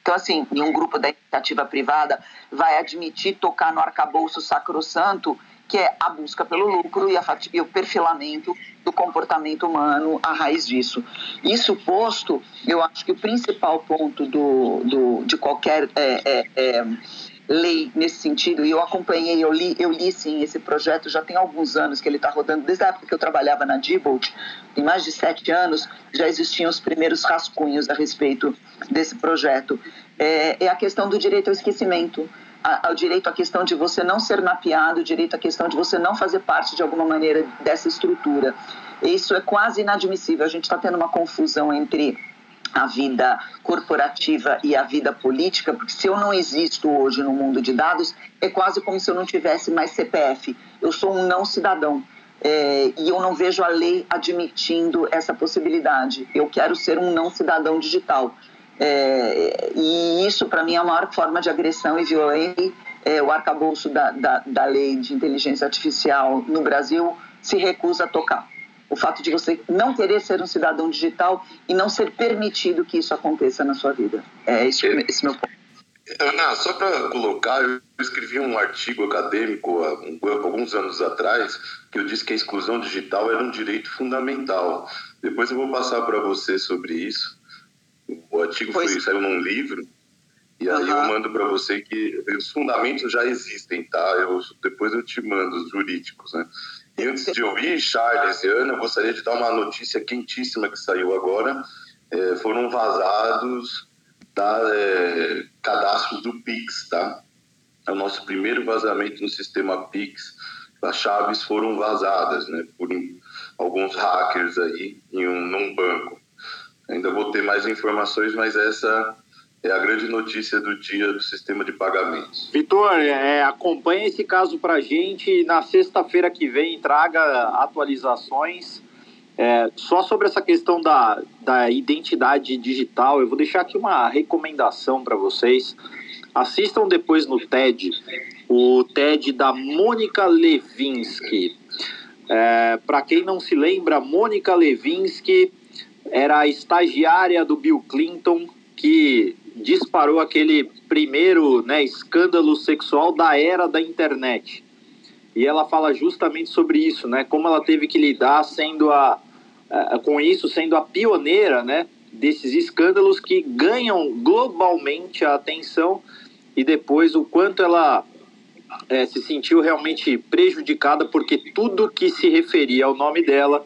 Então, assim, nenhum grupo da iniciativa privada vai admitir tocar no arcabouço sacrossanto, que é a busca pelo lucro e, a, e o perfilamento do comportamento humano à raiz disso. Isso posto, eu acho que o principal ponto do, do, de qualquer é, é, é, lei nesse sentido, e eu acompanhei, eu li, eu li sim esse projeto, já tem alguns anos que ele está rodando, desde a época que eu trabalhava na Diebold, tem mais de sete anos, já existiam os primeiros rascunhos a respeito desse projeto. É, é a questão do direito ao esquecimento, ao direito à questão de você não ser mapeado, o direito à questão de você não fazer parte de alguma maneira dessa estrutura. Isso é quase inadmissível. A gente está tendo uma confusão entre a vida corporativa e a vida política, porque se eu não existo hoje no mundo de dados, é quase como se eu não tivesse mais CPF. Eu sou um não cidadão. É, e eu não vejo a lei admitindo essa possibilidade. Eu quero ser um não cidadão digital. É, e isso, para mim, é a maior forma de agressão e violência é, o arcabouço da, da, da lei de inteligência artificial no Brasil se recusa a tocar. O fato de você não querer ser um cidadão digital e não ser permitido que isso aconteça na sua vida. É esse, esse meu ponto. Ana, só para colocar, eu escrevi um artigo acadêmico há alguns anos atrás que eu disse que a exclusão digital era um direito fundamental. Depois eu vou passar para você sobre isso. O artigo foi, saiu num livro e aí uhum. eu mando para você que os fundamentos já existem, tá? Eu, depois eu te mando os jurídicos, né? E antes de ouvir Charles e Ana, eu gostaria de dar uma notícia quentíssima que saiu agora. É, foram vazados tá, é, cadastros do Pix, tá? É o nosso primeiro vazamento no sistema Pix. As chaves foram vazadas, né? Por alguns hackers aí em um, num banco. Ainda vou ter mais informações, mas essa é a grande notícia do dia do sistema de pagamentos. Vitor, é, acompanha esse caso para a gente. Na sexta-feira que vem, traga atualizações. É, só sobre essa questão da, da identidade digital, eu vou deixar aqui uma recomendação para vocês. Assistam depois no TED, o TED da Mônica Levinsky. É, para quem não se lembra, Mônica Levinsky era a estagiária do Bill Clinton que disparou aquele primeiro né, escândalo sexual da era da internet. E ela fala justamente sobre isso, né? Como ela teve que lidar sendo a, a, com isso, sendo a pioneira, né? Desses escândalos que ganham globalmente a atenção e depois o quanto ela é, se sentiu realmente prejudicada porque tudo que se referia ao nome dela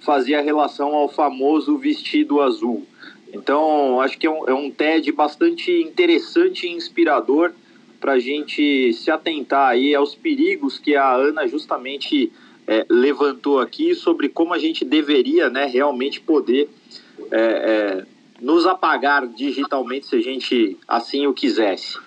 fazia relação ao famoso vestido azul. Então, acho que é um, é um TED bastante interessante e inspirador para a gente se atentar aí aos perigos que a Ana justamente é, levantou aqui sobre como a gente deveria né, realmente poder é, é, nos apagar digitalmente se a gente assim o quisesse.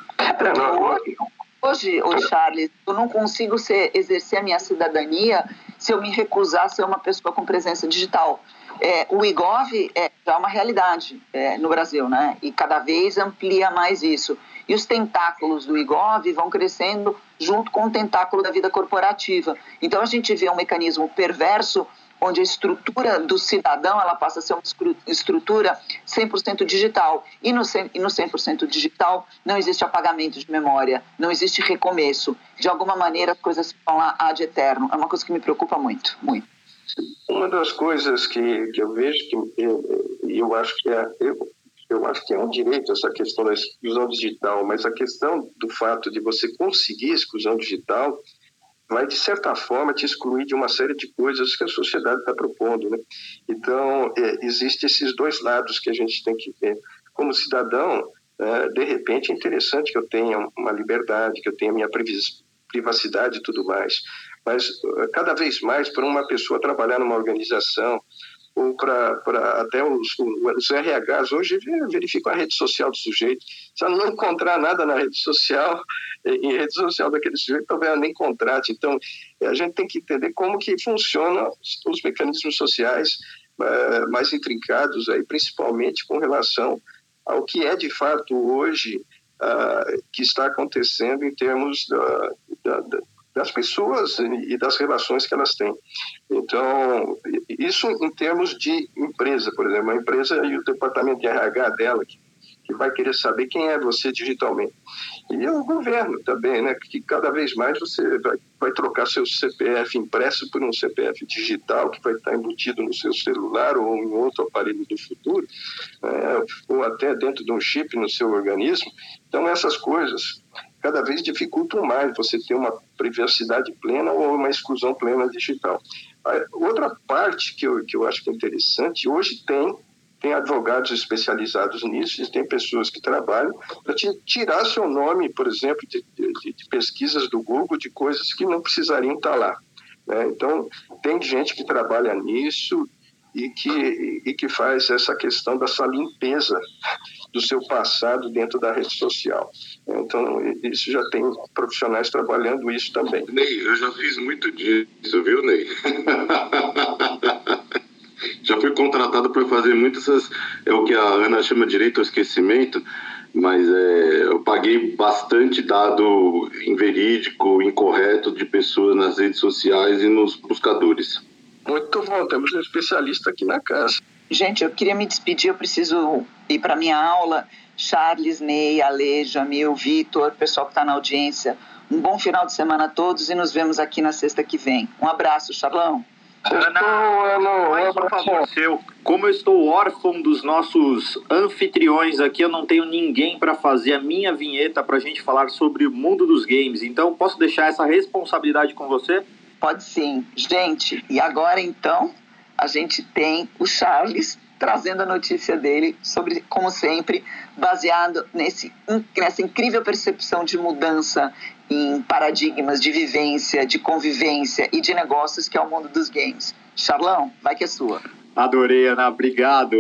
Hoje, hoje Charles, eu não consigo ser, exercer a minha cidadania se eu me recusar a ser uma pessoa com presença digital. É, o IGOV é já uma realidade é, no Brasil, né? E cada vez amplia mais isso. E os tentáculos do IGOV vão crescendo junto com o tentáculo da vida corporativa. Então a gente vê um mecanismo perverso onde a estrutura do cidadão ela passa a ser uma estrutura 100% digital. E no 100%, e no 100 digital não existe apagamento de memória, não existe recomeço. De alguma maneira as coisas ficam lá ad eterno. É uma coisa que me preocupa muito, muito. Uma das coisas que, que eu vejo que eu, eu acho que é eu, eu acho que é um direito essa questão da exclusão digital, mas a questão do fato de você conseguir exclusão digital vai de certa forma te excluir de uma série de coisas que a sociedade está propondo, né? Então é, existe esses dois lados que a gente tem que ver. Como cidadão, é, de repente é interessante que eu tenha uma liberdade, que eu tenha minha privacidade e tudo mais mas eh, cada vez mais para uma pessoa trabalhar numa organização ou para até os, os RHs hoje verificam a rede social do sujeito. Se ela não encontrar nada na rede social, em rede social daquele sujeito, talvez ela nem contrate. Então, a gente tem que entender como que funcionam os mecanismos sociais uh, mais intrincados, aí, principalmente com relação ao que é de fato hoje uh, que está acontecendo em termos da, da, das pessoas e das relações que elas têm. Então, isso em termos de empresa, por exemplo, a empresa e o departamento de RH dela, que, que vai querer saber quem é você digitalmente. E o governo também, né, que cada vez mais você vai, vai trocar seu CPF impresso por um CPF digital que vai estar embutido no seu celular ou em outro aparelho do futuro, é, ou até dentro de um chip no seu organismo. Então, essas coisas cada vez dificultam mais você ter uma privacidade plena ou uma exclusão plena digital. outra parte que eu, que eu acho que é interessante, hoje tem tem advogados especializados nisso, e tem pessoas que trabalham para tirar seu nome, por exemplo, de, de, de, pesquisas do Google, de coisas que não precisariam estar lá. Né? Então, tem gente que trabalha nisso e que, e que faz essa questão dessa limpeza do seu passado dentro da rede social. Então, isso já tem profissionais trabalhando isso também. Ney, eu já fiz muito disso, viu, Ney? já fui contratado para fazer muitas é o que a Ana chama direito ao esquecimento. mas é, eu paguei bastante dado inverídico, incorreto de pessoas nas redes sociais e nos buscadores. Muito bom, temos um especialista aqui na casa. Gente, eu queria me despedir, eu preciso ir para minha aula. Charles, Ney, Ale, Jamil, Vitor, pessoal que está na audiência. Um bom final de semana a todos e nos vemos aqui na sexta que vem. Um abraço, Charlão. Ana, mais um favor seu. Como eu estou órfão dos nossos anfitriões aqui, eu não tenho ninguém para fazer a minha vinheta para a gente falar sobre o mundo dos games. Então, posso deixar essa responsabilidade com você? Pode sim. Gente, e agora então, a gente tem o Charles trazendo a notícia dele sobre, como sempre, baseado nesse, nessa incrível percepção de mudança em paradigmas de vivência, de convivência e de negócios que é o mundo dos games. Charlão, vai que é sua. Adorei, Ana, obrigado.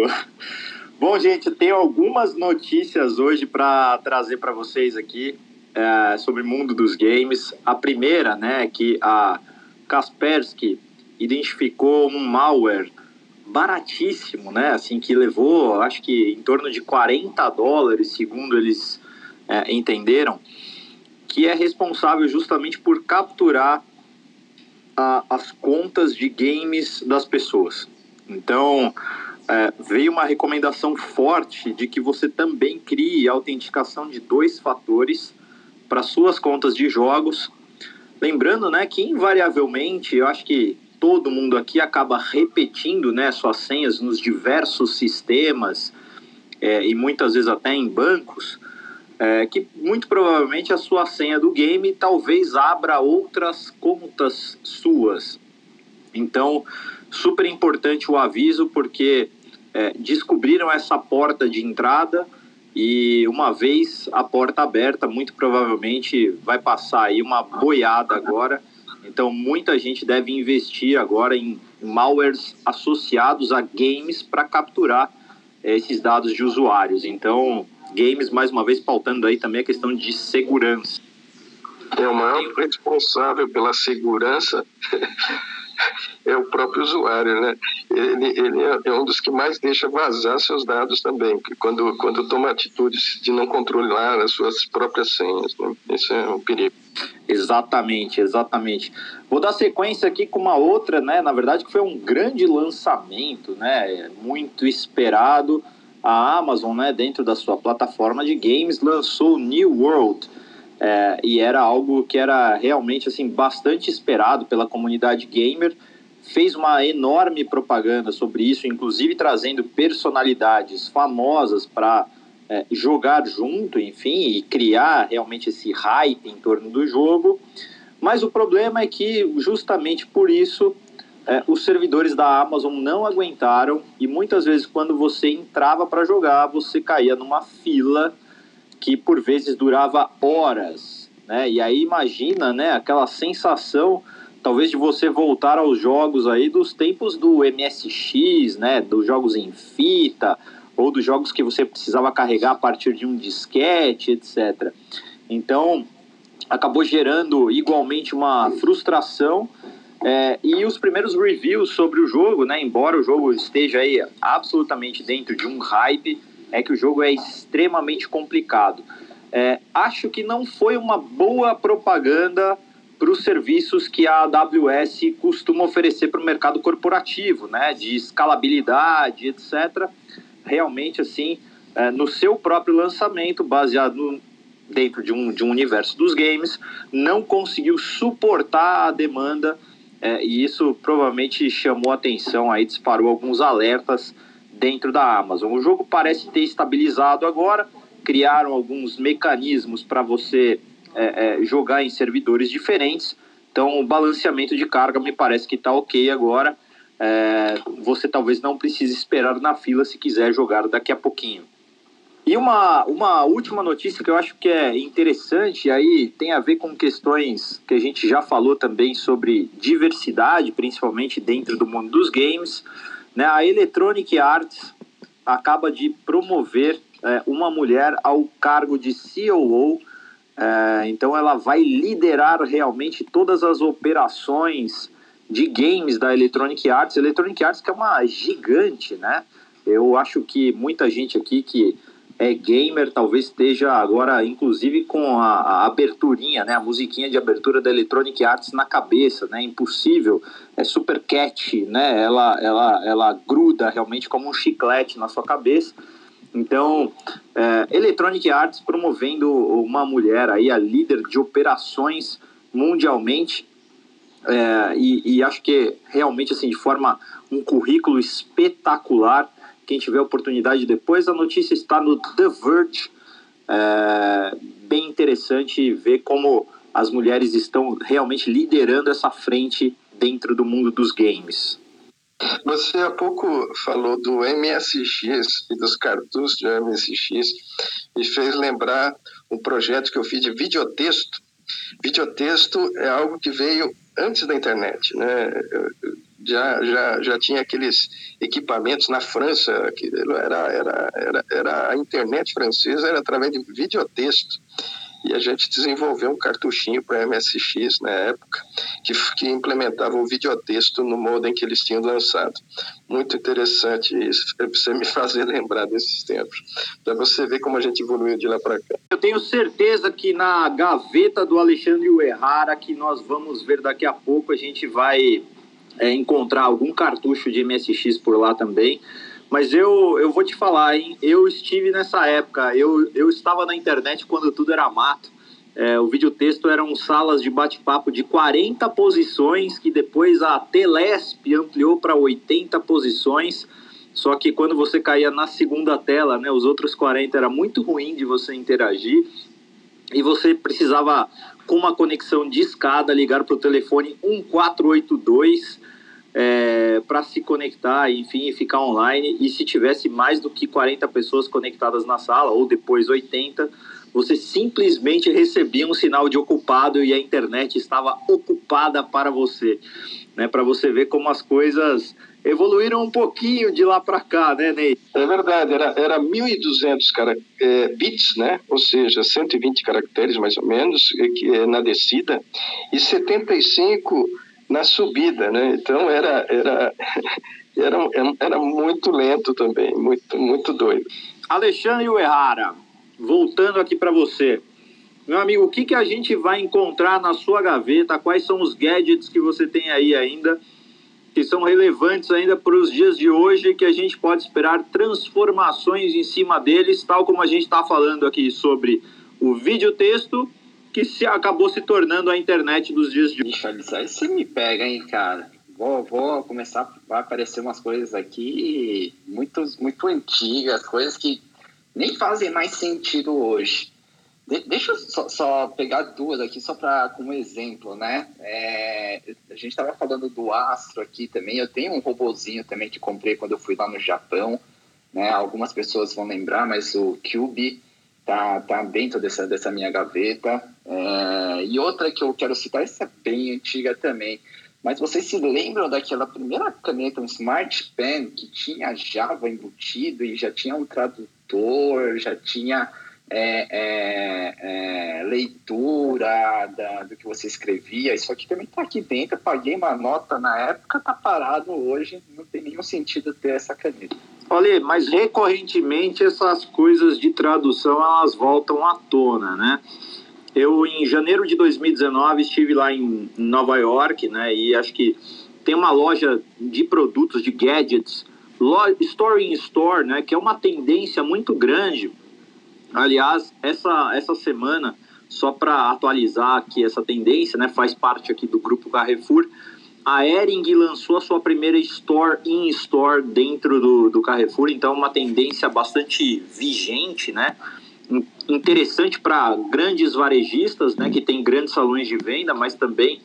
Bom, gente, tenho algumas notícias hoje para trazer para vocês aqui é, sobre o mundo dos games. A primeira, né, é que a Kaspersky identificou um malware baratíssimo, né, assim, que levou, acho que em torno de 40 dólares, segundo eles é, entenderam, que é responsável justamente por capturar a, as contas de games das pessoas. Então, é, veio uma recomendação forte de que você também crie autenticação de dois fatores para suas contas de jogos. Lembrando né, que, invariavelmente, eu acho que todo mundo aqui acaba repetindo né, suas senhas nos diversos sistemas é, e muitas vezes até em bancos é, que muito provavelmente a sua senha do game talvez abra outras contas suas. Então, super importante o aviso, porque é, descobriram essa porta de entrada e uma vez a porta aberta, muito provavelmente vai passar aí uma boiada agora. Então, muita gente deve investir agora em malwares associados a games para capturar é, esses dados de usuários. Então, games, mais uma vez pautando aí também a questão de segurança. É o maior responsável pela segurança é o próprio usuário, né? Ele, ele é, é um dos que mais deixa vazar seus dados também, quando, quando toma atitudes de não controlar as suas próprias senhas. Né? Isso é um perigo. Exatamente, exatamente. Vou dar sequência aqui com uma outra, né? Na verdade, que foi um grande lançamento, né? Muito esperado a Amazon, né, dentro da sua plataforma de games, lançou New World. É, e era algo que era realmente assim bastante esperado pela comunidade gamer. Fez uma enorme propaganda sobre isso, inclusive trazendo personalidades famosas para é, jogar junto, enfim, e criar realmente esse hype em torno do jogo. Mas o problema é que, justamente por isso, é, os servidores da Amazon não aguentaram e muitas vezes quando você entrava para jogar você caía numa fila que por vezes durava horas, né? E aí imagina, né, aquela sensação talvez de você voltar aos jogos aí dos tempos do MSX, né, dos jogos em fita ou dos jogos que você precisava carregar a partir de um disquete, etc. Então acabou gerando igualmente uma frustração é, e os primeiros reviews sobre o jogo, né, embora o jogo esteja aí absolutamente dentro de um hype, é que o jogo é extremamente complicado. É, acho que não foi uma boa propaganda para os serviços que a AWS costuma oferecer para o mercado corporativo, né, de escalabilidade, etc. Realmente, assim, é, no seu próprio lançamento, baseado dentro de um, de um universo dos games, não conseguiu suportar a demanda é, e isso provavelmente chamou atenção, aí disparou alguns alertas dentro da Amazon. O jogo parece ter estabilizado agora, criaram alguns mecanismos para você é, é, jogar em servidores diferentes, então o balanceamento de carga me parece que está ok agora. É, você talvez não precise esperar na fila se quiser jogar daqui a pouquinho. E uma, uma última notícia que eu acho que é interessante, aí tem a ver com questões que a gente já falou também sobre diversidade, principalmente dentro do mundo dos games. Né? A Electronic Arts acaba de promover é, uma mulher ao cargo de COO, é, então ela vai liderar realmente todas as operações de games da Electronic Arts. Electronic Arts que é uma gigante, né? Eu acho que muita gente aqui que é gamer, talvez esteja agora, inclusive, com a, a, aberturinha, né, a musiquinha de abertura da Electronic Arts na cabeça, né, impossível, é super catchy, né, ela, ela, ela gruda realmente como um chiclete na sua cabeça. Então, é, Electronic Arts promovendo uma mulher aí, a líder de operações mundialmente, é, e, e, acho que realmente assim de forma um currículo espetacular quem tiver oportunidade depois, a notícia está no The Verge. É bem interessante ver como as mulheres estão realmente liderando essa frente dentro do mundo dos games. Você há pouco falou do MSX e dos cartuchos de MSX e fez lembrar um projeto que eu fiz de videotexto. Videotexto é algo que veio antes da internet, né? já, já, já tinha aqueles equipamentos na França, que era, era, era, era a internet francesa era através de videotexto. E a gente desenvolveu um cartuchinho para MSX na época, que, que implementava o videotexto no modem que eles tinham lançado. Muito interessante isso, para você me fazer lembrar desses tempos, para você ver como a gente evoluiu de lá para cá. Eu tenho certeza que na gaveta do Alexandre Uerrara, que nós vamos ver daqui a pouco, a gente vai é, encontrar algum cartucho de MSX por lá também. Mas eu, eu vou te falar, hein? Eu estive nessa época, eu, eu estava na internet quando tudo era mato. É, o videotexto eram salas de bate-papo de 40 posições, que depois a Telesp ampliou para 80 posições. Só que quando você caía na segunda tela, né, os outros 40 era muito ruim de você interagir. E você precisava, com uma conexão de escada, ligar para o telefone 1482 é, para se conectar, enfim, ficar online. E se tivesse mais do que 40 pessoas conectadas na sala, ou depois 80, você simplesmente recebia um sinal de ocupado e a internet estava ocupada para você. Né, para você ver como as coisas evoluíram um pouquinho de lá para cá, né, Ney? É verdade, era, era 1.200 cara, é, bits, né? ou seja, 120 caracteres mais ou menos, é na descida, e 75 na subida, né? Então era, era, era, era muito lento também, muito, muito doido. Alexandre Uerrara, voltando aqui para você. Meu amigo, o que, que a gente vai encontrar na sua gaveta? Quais são os gadgets que você tem aí ainda, que são relevantes ainda para os dias de hoje, que a gente pode esperar transformações em cima deles, tal como a gente está falando aqui sobre o vídeo texto que se acabou se tornando a internet dos dias de hoje. Aí você me pega, hein, cara. Vou, vou começar, vai aparecer umas coisas aqui muito, muito antigas, coisas que nem fazem mais sentido hoje. De, deixa eu só, só, pegar duas aqui, só para como exemplo, né? É, a gente estava falando do Astro aqui também. Eu tenho um robozinho também que comprei quando eu fui lá no Japão. Né? Algumas pessoas vão lembrar, mas o Cube tá, tá dentro dessa, dessa minha gaveta. É, e outra que eu quero citar, essa é bem antiga também. Mas vocês se lembram daquela primeira caneta, um Smart Pen, que tinha Java embutido e já tinha um tradutor, já tinha é, é, é, leitura da, do que você escrevia. Isso aqui também está aqui dentro. Eu paguei uma nota na época, está parado hoje. Não tem nenhum sentido ter essa caneta. Olha, mas recorrentemente essas coisas de tradução elas voltam à tona, né? Eu, em janeiro de 2019, estive lá em Nova York, né? E acho que tem uma loja de produtos, de gadgets, Store in Store, né? Que é uma tendência muito grande. Aliás, essa, essa semana, só para atualizar aqui essa tendência, né? Faz parte aqui do grupo Carrefour a Ering lançou a sua primeira Store in Store dentro do, do Carrefour, então é uma tendência bastante vigente, né? Interessante para grandes varejistas, né? Que tem grandes salões de venda, mas também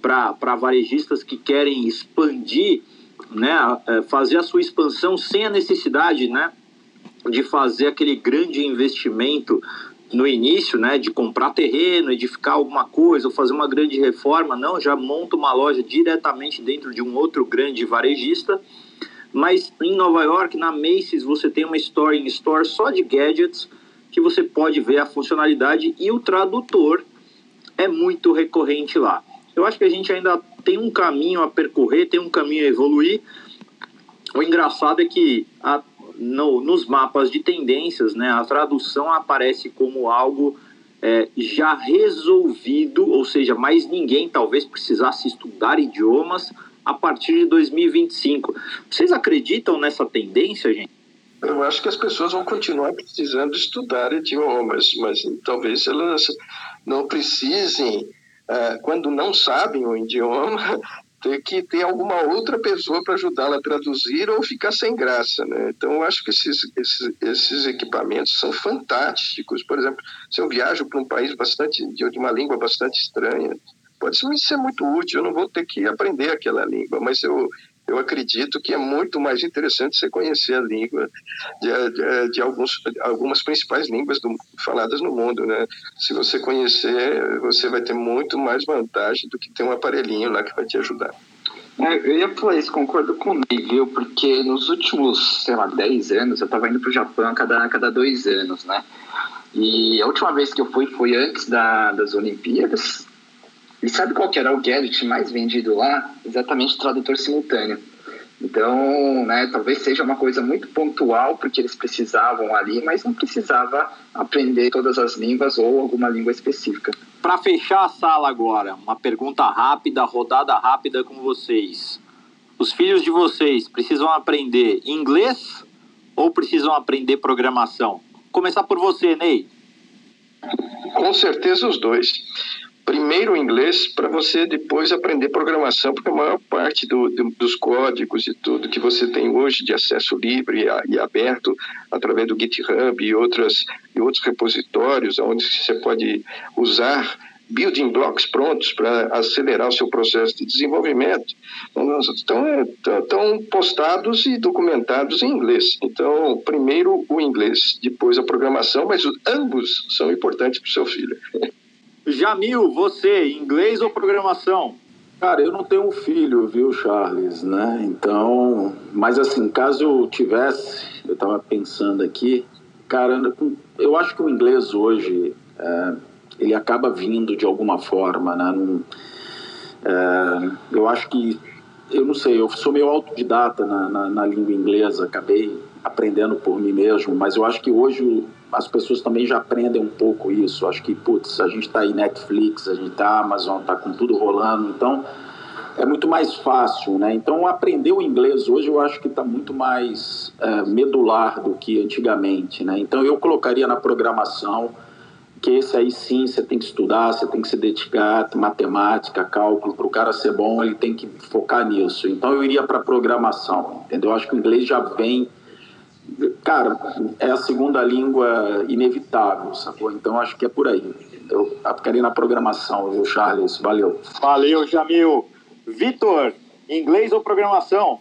para varejistas que querem expandir, né? É, fazer a sua expansão sem a necessidade, né? De fazer aquele grande investimento no início, né, de comprar terreno, edificar alguma coisa ou fazer uma grande reforma, não, já monta uma loja diretamente dentro de um outro grande varejista. Mas em Nova York, na Macy's, você tem uma store in store só de gadgets que você pode ver a funcionalidade e o tradutor é muito recorrente lá. Eu acho que a gente ainda tem um caminho a percorrer, tem um caminho a evoluir. O engraçado é que a no, nos mapas de tendências, né, a tradução aparece como algo é, já resolvido, ou seja, mais ninguém talvez precisasse estudar idiomas a partir de 2025. Vocês acreditam nessa tendência, gente? Eu acho que as pessoas vão continuar precisando estudar idiomas, mas talvez elas não precisem, uh, quando não sabem o idioma, ter que ter alguma outra pessoa para ajudá-la a traduzir ou ficar sem graça, né? Então, eu acho que esses, esses, esses, equipamentos são fantásticos. Por exemplo, se eu viajo para um país bastante de uma língua bastante estranha, pode ser muito útil. Eu não vou ter que aprender aquela língua, mas eu eu acredito que é muito mais interessante você conhecer a língua de, de, de alguns, algumas principais línguas do, faladas no mundo, né? Se você conhecer, você vai ter muito mais vantagem do que ter um aparelhinho lá que vai te ajudar. É, eu ia falar isso, concordo com o Ney, viu? Porque nos últimos, sei lá, 10 anos, eu estava indo para o Japão a cada, a cada dois anos, né? E a última vez que eu fui foi antes da, das Olimpíadas, e sabe qual que era o gadget mais vendido lá? Exatamente tradutor simultâneo. Então, né, talvez seja uma coisa muito pontual, porque eles precisavam ali, mas não precisava aprender todas as línguas ou alguma língua específica. Para fechar a sala agora, uma pergunta rápida, rodada rápida com vocês. Os filhos de vocês precisam aprender inglês ou precisam aprender programação? Começar por você, Ney. Com certeza os dois primeiro o inglês para você depois aprender programação, porque a maior parte do, do, dos códigos e tudo que você tem hoje de acesso livre e, e aberto através do GitHub e, outras, e outros repositórios onde você pode usar building blocks prontos para acelerar o seu processo de desenvolvimento estão, estão postados e documentados em inglês. Então, primeiro o inglês, depois a programação, mas ambos são importantes para o seu filho. Jamil, você, inglês ou programação? Cara, eu não tenho um filho, viu, Charles, né? Então, mas assim, caso eu tivesse, eu estava pensando aqui, cara, eu acho que o inglês hoje, é, ele acaba vindo de alguma forma, né? Não, é, eu acho que, eu não sei, eu sou meio autodidata na, na, na língua inglesa, acabei aprendendo por mim mesmo, mas eu acho que hoje as pessoas também já aprendem um pouco isso. Acho que, putz, a gente está aí Netflix, a gente está Amazon, está com tudo rolando, então é muito mais fácil, né? Então aprender o inglês hoje eu acho que está muito mais é, medular do que antigamente, né? Então eu colocaria na programação que esse aí sim você tem que estudar, você tem que se dedicar, matemática, cálculo, para o cara ser bom ele tem que focar nisso. Então eu iria para programação, entendeu? Eu acho que o inglês já vem Cara, é a segunda língua inevitável, sacou? Então acho que é por aí. Eu ficaria na programação, viu, Charles? Valeu. Valeu, Jamil. Vitor, inglês ou programação?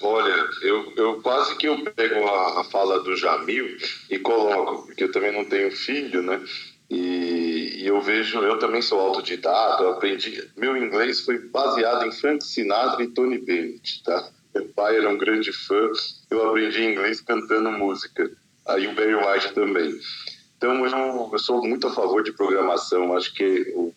Olha, eu, eu quase que eu pego a, a, fala do Jamil e coloco, porque eu também não tenho filho, né? E, e, eu vejo, eu também sou autodidata, eu aprendi. Meu inglês foi baseado em Frank Sinatra e Tony Bennett, tá? Meu pai era um grande fã, eu aprendi inglês cantando música. Aí o Barry White também. Então eu, eu sou muito a favor de programação. Acho que o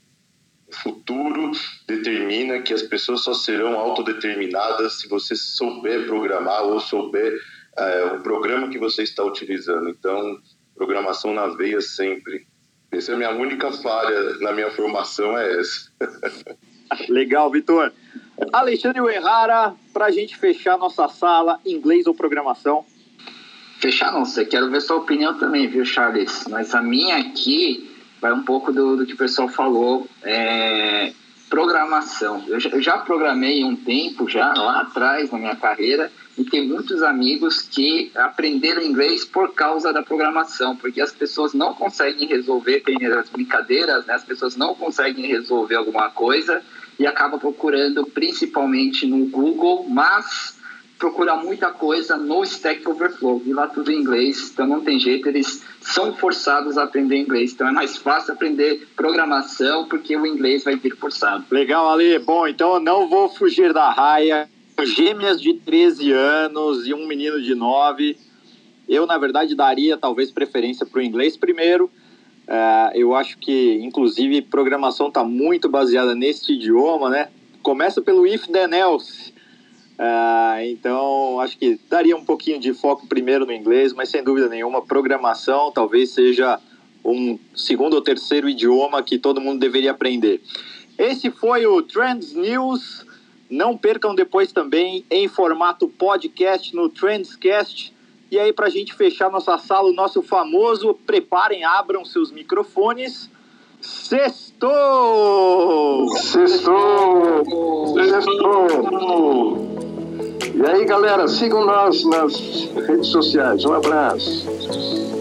futuro determina que as pessoas só serão autodeterminadas se você souber programar ou souber é, o programa que você está utilizando. Então, programação na veia sempre. Essa é a minha única falha na minha formação, é essa. Legal, Vitor. Alexandre Uerrara, para a gente fechar nossa sala, inglês ou programação? Fechar não sei, quero ver sua opinião também, viu, Charles? Mas a minha aqui vai um pouco do, do que o pessoal falou. É, programação. Eu já, eu já programei um tempo, já lá atrás na minha carreira, e tem muitos amigos que aprenderam inglês por causa da programação, porque as pessoas não conseguem resolver, tem as brincadeiras, né? as pessoas não conseguem resolver alguma coisa e acaba procurando principalmente no Google, mas procura muita coisa no Stack Overflow. E lá tudo em inglês, então não tem jeito, eles são forçados a aprender inglês. Então é mais fácil aprender programação porque o inglês vai vir forçado. Legal, Ali. Bom, então eu não vou fugir da raia. Gêmeas de 13 anos e um menino de 9. Eu, na verdade, daria talvez preferência para o inglês primeiro é, eu acho que, inclusive, programação está muito baseada neste idioma, né? Começa pelo if then else. Uh, então, acho que daria um pouquinho de foco primeiro no inglês, mas sem dúvida nenhuma, programação talvez seja um segundo ou terceiro idioma que todo mundo deveria aprender. Esse foi o Trends News. Não percam depois também em formato podcast no Trendscast. E aí, para a gente fechar nossa sala, o nosso famoso, preparem, abram seus microfones. Sextou! Sextou! Sextou! E aí, galera, sigam nós nas redes sociais. Um abraço.